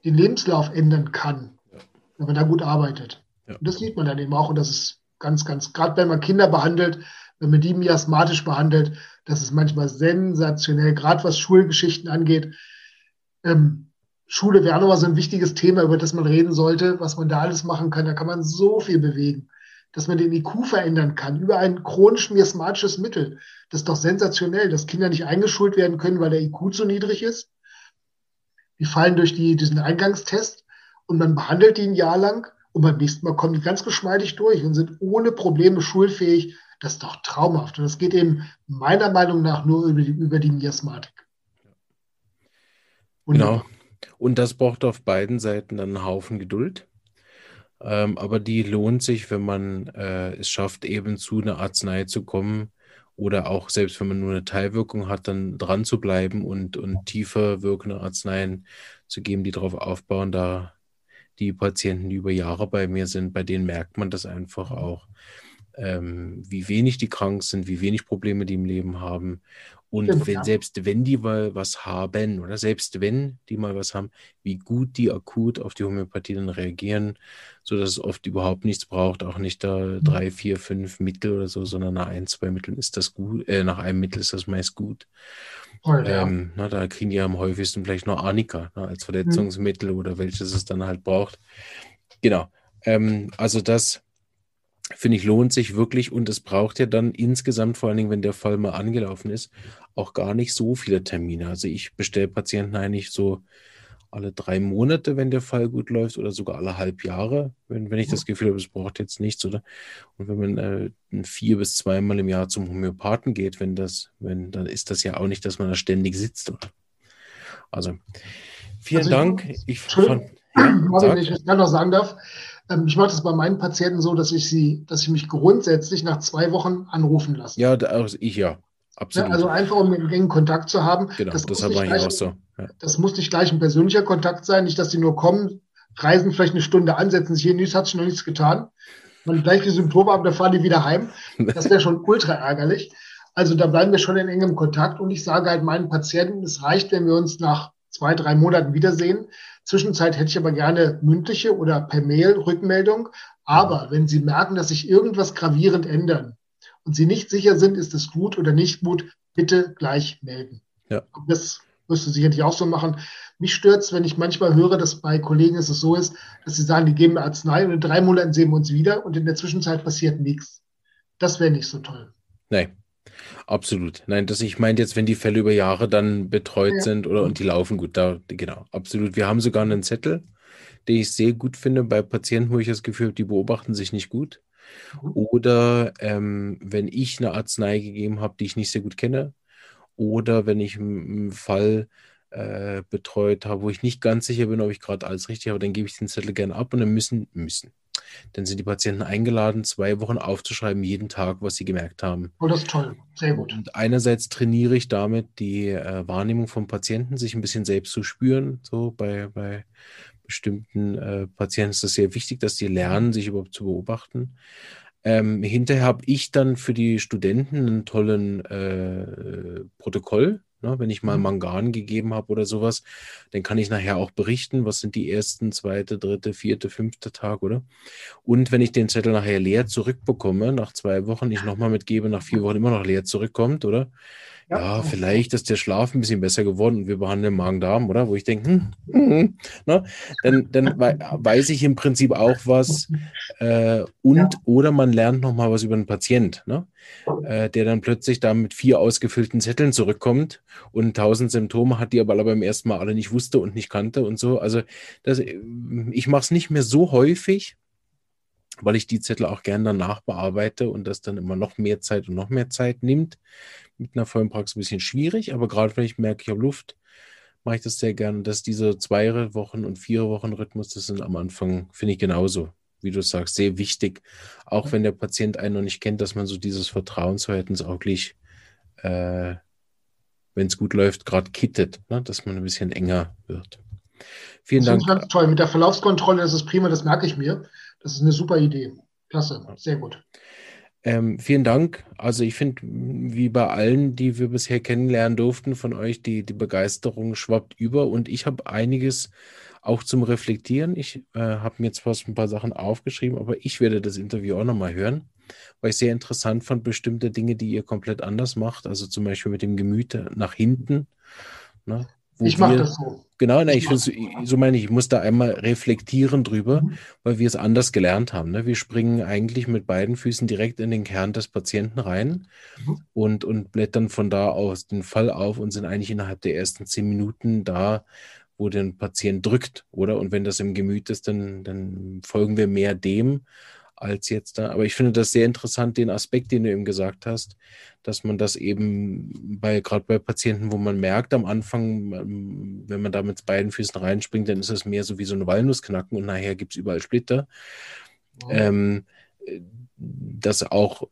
den Lebenslauf ändern kann, ja. wenn man da gut arbeitet. Und das sieht man dann eben auch und das ist ganz, ganz, gerade wenn man Kinder behandelt, wenn man die miasmatisch behandelt, das ist manchmal sensationell, gerade was Schulgeschichten angeht. Ähm, Schule wäre nochmal so ein wichtiges Thema, über das man reden sollte, was man da alles machen kann. Da kann man so viel bewegen, dass man den IQ verändern kann über ein chronisch miasmatisches Mittel. Das ist doch sensationell, dass Kinder nicht eingeschult werden können, weil der IQ zu niedrig ist. Die fallen durch die, diesen Eingangstest und man behandelt die ein Jahr lang und beim nächsten Mal kommen die ganz geschmeidig durch und sind ohne Probleme schulfähig. Das ist doch traumhaft. Und das geht eben meiner Meinung nach nur über die, über die Miasmatik.
Genau. Und das braucht auf beiden Seiten dann einen Haufen Geduld. Ähm, aber die lohnt sich, wenn man äh, es schafft, eben zu einer Arznei zu kommen oder auch selbst wenn man nur eine Teilwirkung hat, dann dran zu bleiben und, und tiefer wirkende Arzneien zu geben, die darauf aufbauen. Da die Patienten, die über Jahre bei mir sind, bei denen merkt man das einfach auch, ähm, wie wenig die krank sind, wie wenig Probleme die im Leben haben. Und Stimmt, wenn, ja. selbst wenn die mal was haben, oder selbst wenn die mal was haben, wie gut die akut auf die Homöopathie dann reagieren, sodass es oft überhaupt nichts braucht, auch nicht da mhm. drei, vier, fünf Mittel oder so, sondern nach ein, zwei Mitteln ist das gut, äh, nach einem Mittel ist das meist gut. Voll, ja. ähm, na, da kriegen die am häufigsten vielleicht noch Arnika na, als Verletzungsmittel mhm. oder welches es dann halt braucht. Genau. Ähm, also das finde ich lohnt sich wirklich und es braucht ja dann insgesamt, vor allen Dingen, wenn der Fall mal angelaufen ist, auch gar nicht so viele Termine. Also ich bestelle Patienten eigentlich so alle drei Monate, wenn der Fall gut läuft, oder sogar alle halb Jahre, wenn, wenn ich das Gefühl habe, es braucht jetzt nichts, oder? Und wenn man äh, vier bis zweimal im Jahr zum Homöopathen geht, wenn das, wenn, dann ist das ja auch nicht, dass man da ständig sitzt, oder? Also, vielen also Dank. Ich,
fand, ja, wenn ich das noch sagen darf, ich mache das bei meinen Patienten so, dass ich sie, dass ich mich grundsätzlich nach zwei Wochen anrufen lasse.
Ja, also ich ja. Absolut.
Also einfach, um einen engen Kontakt zu haben.
Genau, das, das habe ich auch so.
Ja. Das muss nicht gleich ein persönlicher Kontakt sein, nicht, dass die nur kommen, reisen vielleicht eine Stunde an, setzen sich hier, nichts hat sich noch nichts getan. Man gleich die Symptome ab, dann fahren die wieder heim. Das wäre schon ultra ärgerlich. Also da bleiben wir schon in engem Kontakt und ich sage halt meinen Patienten, es reicht, wenn wir uns nach zwei, drei Monaten wiedersehen. Zwischenzeit hätte ich aber gerne mündliche oder per Mail Rückmeldung. Aber wenn Sie merken, dass sich irgendwas gravierend ändern und Sie nicht sicher sind, ist es gut oder nicht gut, bitte gleich melden. Ja. Das du sicherlich auch so machen. Mich stört es, wenn ich manchmal höre, dass bei Kollegen es so ist, dass sie sagen, die geben mir Arznei und in drei Monaten sehen wir uns wieder und in der Zwischenzeit passiert nichts. Das wäre nicht so toll.
Nein, absolut. Nein, das ich meine jetzt, wenn die Fälle über Jahre dann betreut ja. sind oder und die laufen gut, da genau, absolut. Wir haben sogar einen Zettel, den ich sehr gut finde bei Patienten, wo ich das Gefühl habe, die beobachten sich nicht gut. Mhm. Oder ähm, wenn ich eine Arznei gegeben habe, die ich nicht sehr gut kenne, oder wenn ich einen Fall äh, betreut habe, wo ich nicht ganz sicher bin, ob ich gerade alles richtig habe, dann gebe ich den Zettel gerne ab und dann müssen, müssen. Dann sind die Patienten eingeladen, zwei Wochen aufzuschreiben, jeden Tag, was sie gemerkt haben.
Oh, das ist toll. Sehr gut.
Und einerseits trainiere ich damit die äh, Wahrnehmung vom Patienten, sich ein bisschen selbst zu spüren. So bei, bei bestimmten äh, Patienten ist es sehr wichtig, dass die lernen, sich überhaupt zu beobachten. Ähm, hinterher habe ich dann für die Studenten einen tollen äh, Protokoll. Ne? Wenn ich mal mhm. Mangan gegeben habe oder sowas, dann kann ich nachher auch berichten, was sind die ersten, zweite, dritte, vierte, fünfte Tag, oder? Und wenn ich den Zettel nachher leer zurückbekomme, nach zwei Wochen, ich nochmal mitgebe, nach vier Wochen immer noch leer zurückkommt, oder? Ja, ja, vielleicht ist der Schlaf ein bisschen besser geworden und wir behandeln Magen-Darm, oder? Wo ich denke, hm, hm, ne? dann, dann weiß ich im Prinzip auch was. Äh, und ja. oder man lernt nochmal was über einen Patient, ne? Äh, der dann plötzlich da mit vier ausgefüllten Zetteln zurückkommt und tausend Symptome hat, die aber beim ersten Mal alle nicht wusste und nicht kannte und so. Also das, ich mache es nicht mehr so häufig, weil ich die Zettel auch gerne danach bearbeite und das dann immer noch mehr Zeit und noch mehr Zeit nimmt mit einer vollen Praxis ein bisschen schwierig, aber gerade wenn ich merke, ich habe Luft, mache ich das sehr gerne. Dass diese zwei Wochen und vier Wochen Rhythmus, das sind am Anfang, finde ich genauso, wie du sagst, sehr wichtig. Auch wenn der Patient einen noch nicht kennt, dass man so dieses Vertrauensverhältnis auch gleich, äh, wenn es gut läuft, gerade kittet, ne? dass man ein bisschen enger wird.
Vielen das Dank. Ganz toll. Mit der Verlaufskontrolle, das ist prima, das merke ich mir. Das ist eine super Idee. Klasse, sehr gut.
Ähm, vielen Dank. Also ich finde, wie bei allen, die wir bisher kennenlernen durften von euch, die, die Begeisterung schwappt über und ich habe einiges auch zum Reflektieren. Ich äh, habe mir zwar ein paar Sachen aufgeschrieben, aber ich werde das Interview auch nochmal hören, weil ich sehr interessant fand, bestimmte Dinge, die ihr komplett anders macht. Also zum Beispiel mit dem Gemüt nach hinten.
Ne? Ich mache das so.
Genau, ne, ich, ich so meine ich, ich muss da einmal reflektieren drüber, mhm. weil wir es anders gelernt haben. Ne? Wir springen eigentlich mit beiden Füßen direkt in den Kern des Patienten rein mhm. und, und blättern von da aus den Fall auf und sind eigentlich innerhalb der ersten zehn Minuten da, wo der Patient drückt, oder? Und wenn das im Gemüt ist, dann, dann folgen wir mehr dem als jetzt da. Aber ich finde das sehr interessant, den Aspekt, den du eben gesagt hast, dass man das eben bei, gerade bei Patienten, wo man merkt am Anfang, ähm, wenn man da mit beiden Füßen reinspringt, dann ist es mehr so wie so eine Walnussknacken und nachher gibt es überall Splitter. Oh. Ähm, dass auch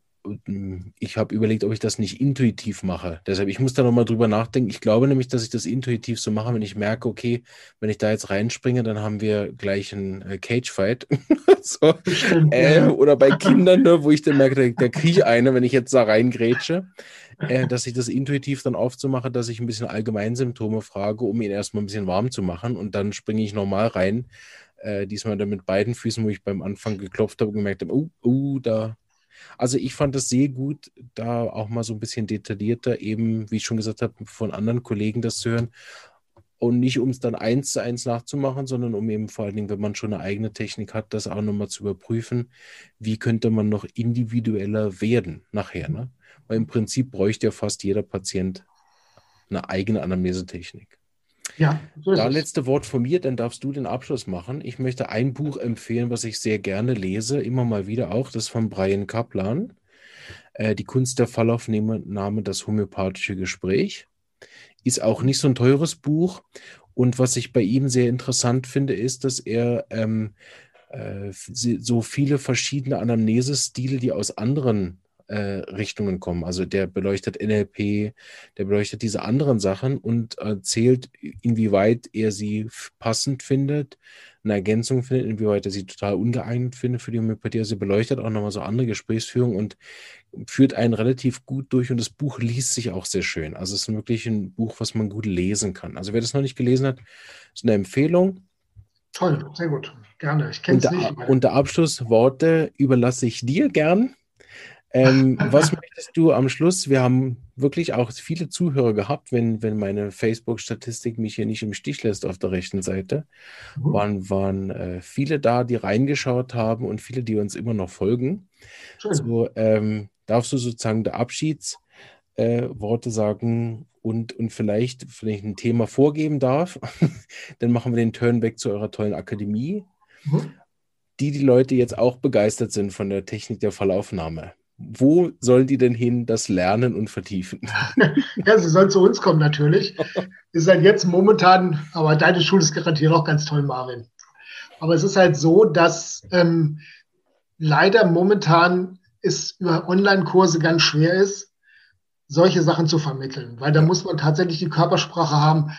ich habe überlegt, ob ich das nicht intuitiv mache. Deshalb, ich muss da nochmal drüber nachdenken. Ich glaube nämlich, dass ich das intuitiv so mache, wenn ich merke, okay, wenn ich da jetzt reinspringe, dann haben wir gleich einen äh, Cage-Fight. so, äh, oder bei Kindern, ne, wo ich dann merke, da, da kriege ich eine, wenn ich jetzt da reingrätsche. Äh, dass ich das intuitiv dann aufzumache, dass ich ein bisschen Allgemeinsymptome frage, um ihn erstmal ein bisschen warm zu machen und dann springe ich nochmal rein. Äh, diesmal dann mit beiden Füßen, wo ich beim Anfang geklopft habe und gemerkt habe, oh, oh, da also ich fand es sehr gut, da auch mal so ein bisschen detaillierter, eben, wie ich schon gesagt habe, von anderen Kollegen das zu hören. Und nicht, um es dann eins zu eins nachzumachen, sondern um eben vor allen Dingen, wenn man schon eine eigene Technik hat, das auch nochmal zu überprüfen, wie könnte man noch individueller werden nachher. Ne? Weil im Prinzip bräuchte ja fast jeder Patient eine eigene Anamnesetechnik. Ja, so da letzte Wort von mir, dann darfst du den Abschluss machen. Ich möchte ein Buch empfehlen, was ich sehr gerne lese, immer mal wieder auch. Das ist von Brian Kaplan. Äh, die Kunst der Fallaufnahme, das homöopathische Gespräch. Ist auch nicht so ein teures Buch. Und was ich bei ihm sehr interessant finde, ist, dass er ähm, äh, so viele verschiedene Anamnesestile, die aus anderen äh, Richtungen kommen. Also der beleuchtet NLP, der beleuchtet diese anderen Sachen und erzählt, inwieweit er sie passend findet, eine Ergänzung findet, inwieweit er sie total ungeeignet findet für die Homöopathie. Also beleuchtet auch nochmal so andere Gesprächsführung und führt einen relativ gut durch und das Buch liest sich auch sehr schön. Also es ist wirklich ein Buch, was man gut lesen kann. Also wer das noch nicht gelesen hat, ist eine Empfehlung.
Toll, sehr gut. Gerne. Ich kenne es nicht.
Unter Abschlussworte überlasse ich dir gern. Ähm, was möchtest du am Schluss? Wir haben wirklich auch viele Zuhörer gehabt, wenn, wenn meine Facebook-Statistik mich hier nicht im Stich lässt auf der rechten Seite. Mhm. Waren, waren äh, viele da, die reingeschaut haben und viele, die uns immer noch folgen. Schön. So, ähm, darfst du sozusagen der Abschiedsworte äh, sagen und, und vielleicht, vielleicht ein Thema vorgeben darf, dann machen wir den Turn back zu eurer tollen Akademie. Mhm. Die die Leute jetzt auch begeistert sind von der Technik der Fallaufnahme wo sollen die denn hin das lernen und vertiefen?
ja, sie sollen zu uns kommen natürlich. Ist halt jetzt momentan, aber deine Schule ist garantiert auch ganz toll, Marvin. Aber es ist halt so, dass ähm, leider momentan es über Online-Kurse ganz schwer ist, solche Sachen zu vermitteln, weil da muss man tatsächlich die Körpersprache haben.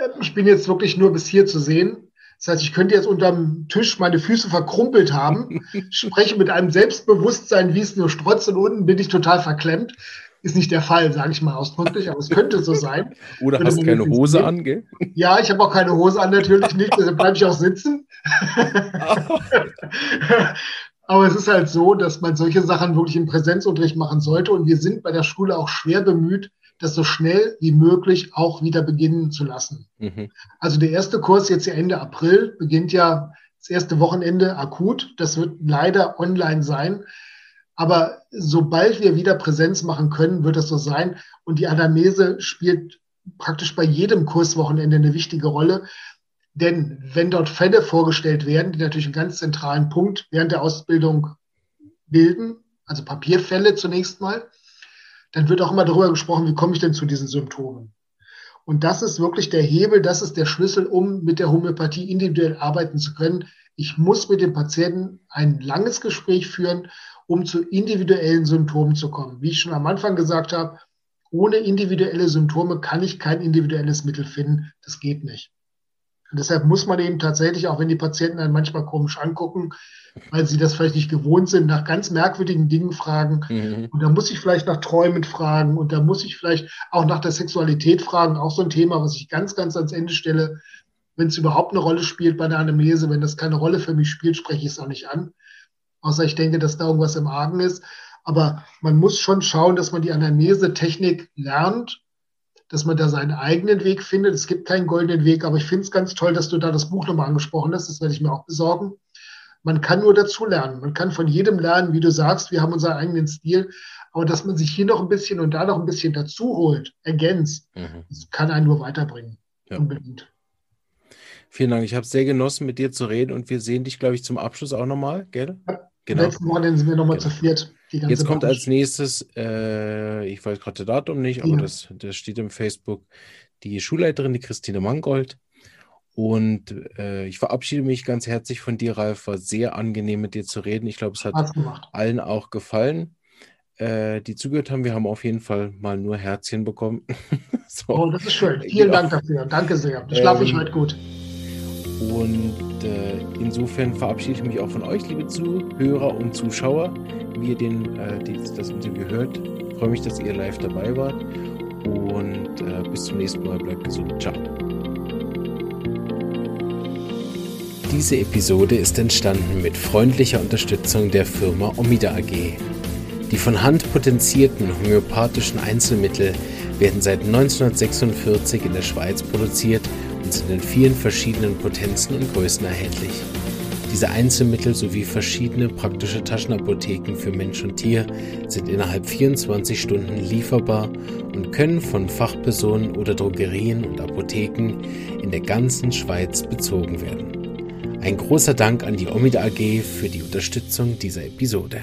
Ähm, ich bin jetzt wirklich nur bis hier zu sehen. Das heißt, ich könnte jetzt unterm Tisch meine Füße verkrumpelt haben, spreche mit einem Selbstbewusstsein, wie es nur strotzt und unten bin ich total verklemmt. Ist nicht der Fall, sage ich mal ausdrücklich, aber es könnte so sein.
Oder hast du keine Hose an, gell?
Ja, ich habe auch keine Hose an, natürlich nicht, deshalb bleibe ich auch sitzen. aber es ist halt so, dass man solche Sachen wirklich im Präsenzunterricht machen sollte und wir sind bei der Schule auch schwer bemüht, das so schnell wie möglich auch wieder beginnen zu lassen. Mhm. Also der erste Kurs jetzt ja Ende April beginnt ja das erste Wochenende akut. Das wird leider online sein. Aber sobald wir wieder Präsenz machen können, wird das so sein. Und die Anamnese spielt praktisch bei jedem Kurswochenende eine wichtige Rolle. Denn wenn dort Fälle vorgestellt werden, die natürlich einen ganz zentralen Punkt während der Ausbildung bilden, also Papierfälle zunächst mal, dann wird auch immer darüber gesprochen, wie komme ich denn zu diesen Symptomen. Und das ist wirklich der Hebel, das ist der Schlüssel, um mit der Homöopathie individuell arbeiten zu können. Ich muss mit dem Patienten ein langes Gespräch führen, um zu individuellen Symptomen zu kommen. Wie ich schon am Anfang gesagt habe, ohne individuelle Symptome kann ich kein individuelles Mittel finden. Das geht nicht. Und deshalb muss man eben tatsächlich, auch wenn die Patienten einen manchmal komisch angucken, weil sie das vielleicht nicht gewohnt sind, nach ganz merkwürdigen Dingen fragen. Mhm. Und da muss ich vielleicht nach Träumen fragen und da muss ich vielleicht auch nach der Sexualität fragen. Auch so ein Thema, was ich ganz, ganz ans Ende stelle. Wenn es überhaupt eine Rolle spielt bei der Anamnese, wenn das keine Rolle für mich spielt, spreche ich es auch nicht an. Außer ich denke, dass da irgendwas im Argen ist. Aber man muss schon schauen, dass man die Anamnese-Technik lernt, dass man da seinen eigenen Weg findet. Es gibt keinen goldenen Weg, aber ich finde es ganz toll, dass du da das Buch nochmal angesprochen hast. Das werde ich mir auch besorgen. Man kann nur dazu lernen. Man kann von jedem lernen, wie du sagst, wir haben unseren eigenen Stil. Aber dass man sich hier noch ein bisschen und da noch ein bisschen dazu holt, ergänzt, mhm. kann einen nur weiterbringen. Ja. Unbedingt.
Vielen Dank. Ich habe es sehr genossen, mit dir zu reden und wir sehen dich, glaube ich, zum Abschluss auch nochmal, gell?
Ja. Genau. Letzten Wochenende sind wir nochmal genau. zu viert.
Jetzt kommt als nächstes, äh, ich weiß gerade das Datum nicht, aber ja. das, das steht im Facebook, die Schulleiterin, die Christine Mangold. Und äh, ich verabschiede mich ganz herzlich von dir, Ralf. War sehr angenehm, mit dir zu reden. Ich glaube, es hat allen auch gefallen, äh, die zugehört haben. Wir haben auf jeden Fall mal nur Herzchen bekommen.
so. Oh, das ist schön. Vielen genau. Dank dafür. Danke sehr. Ich schlafe ähm, ich heute gut.
Und äh, insofern verabschiede ich mich auch von euch, liebe Zuhörer und Zuschauer, wie ihr den, äh, die, das Interview hört. Ich freue mich, dass ihr live dabei wart. Und äh, bis zum nächsten Mal. Bleibt gesund. Ciao. Diese Episode ist entstanden mit freundlicher Unterstützung der Firma Omida AG. Die von Hand potenzierten homöopathischen Einzelmittel werden seit 1946 in der Schweiz produziert und sind in vielen verschiedenen Potenzen und Größen erhältlich. Diese Einzelmittel sowie verschiedene praktische Taschenapotheken für Mensch und Tier sind innerhalb 24 Stunden lieferbar und können von Fachpersonen oder Drogerien und Apotheken in der ganzen Schweiz bezogen werden. Ein großer Dank an die Omida AG für die Unterstützung dieser Episode.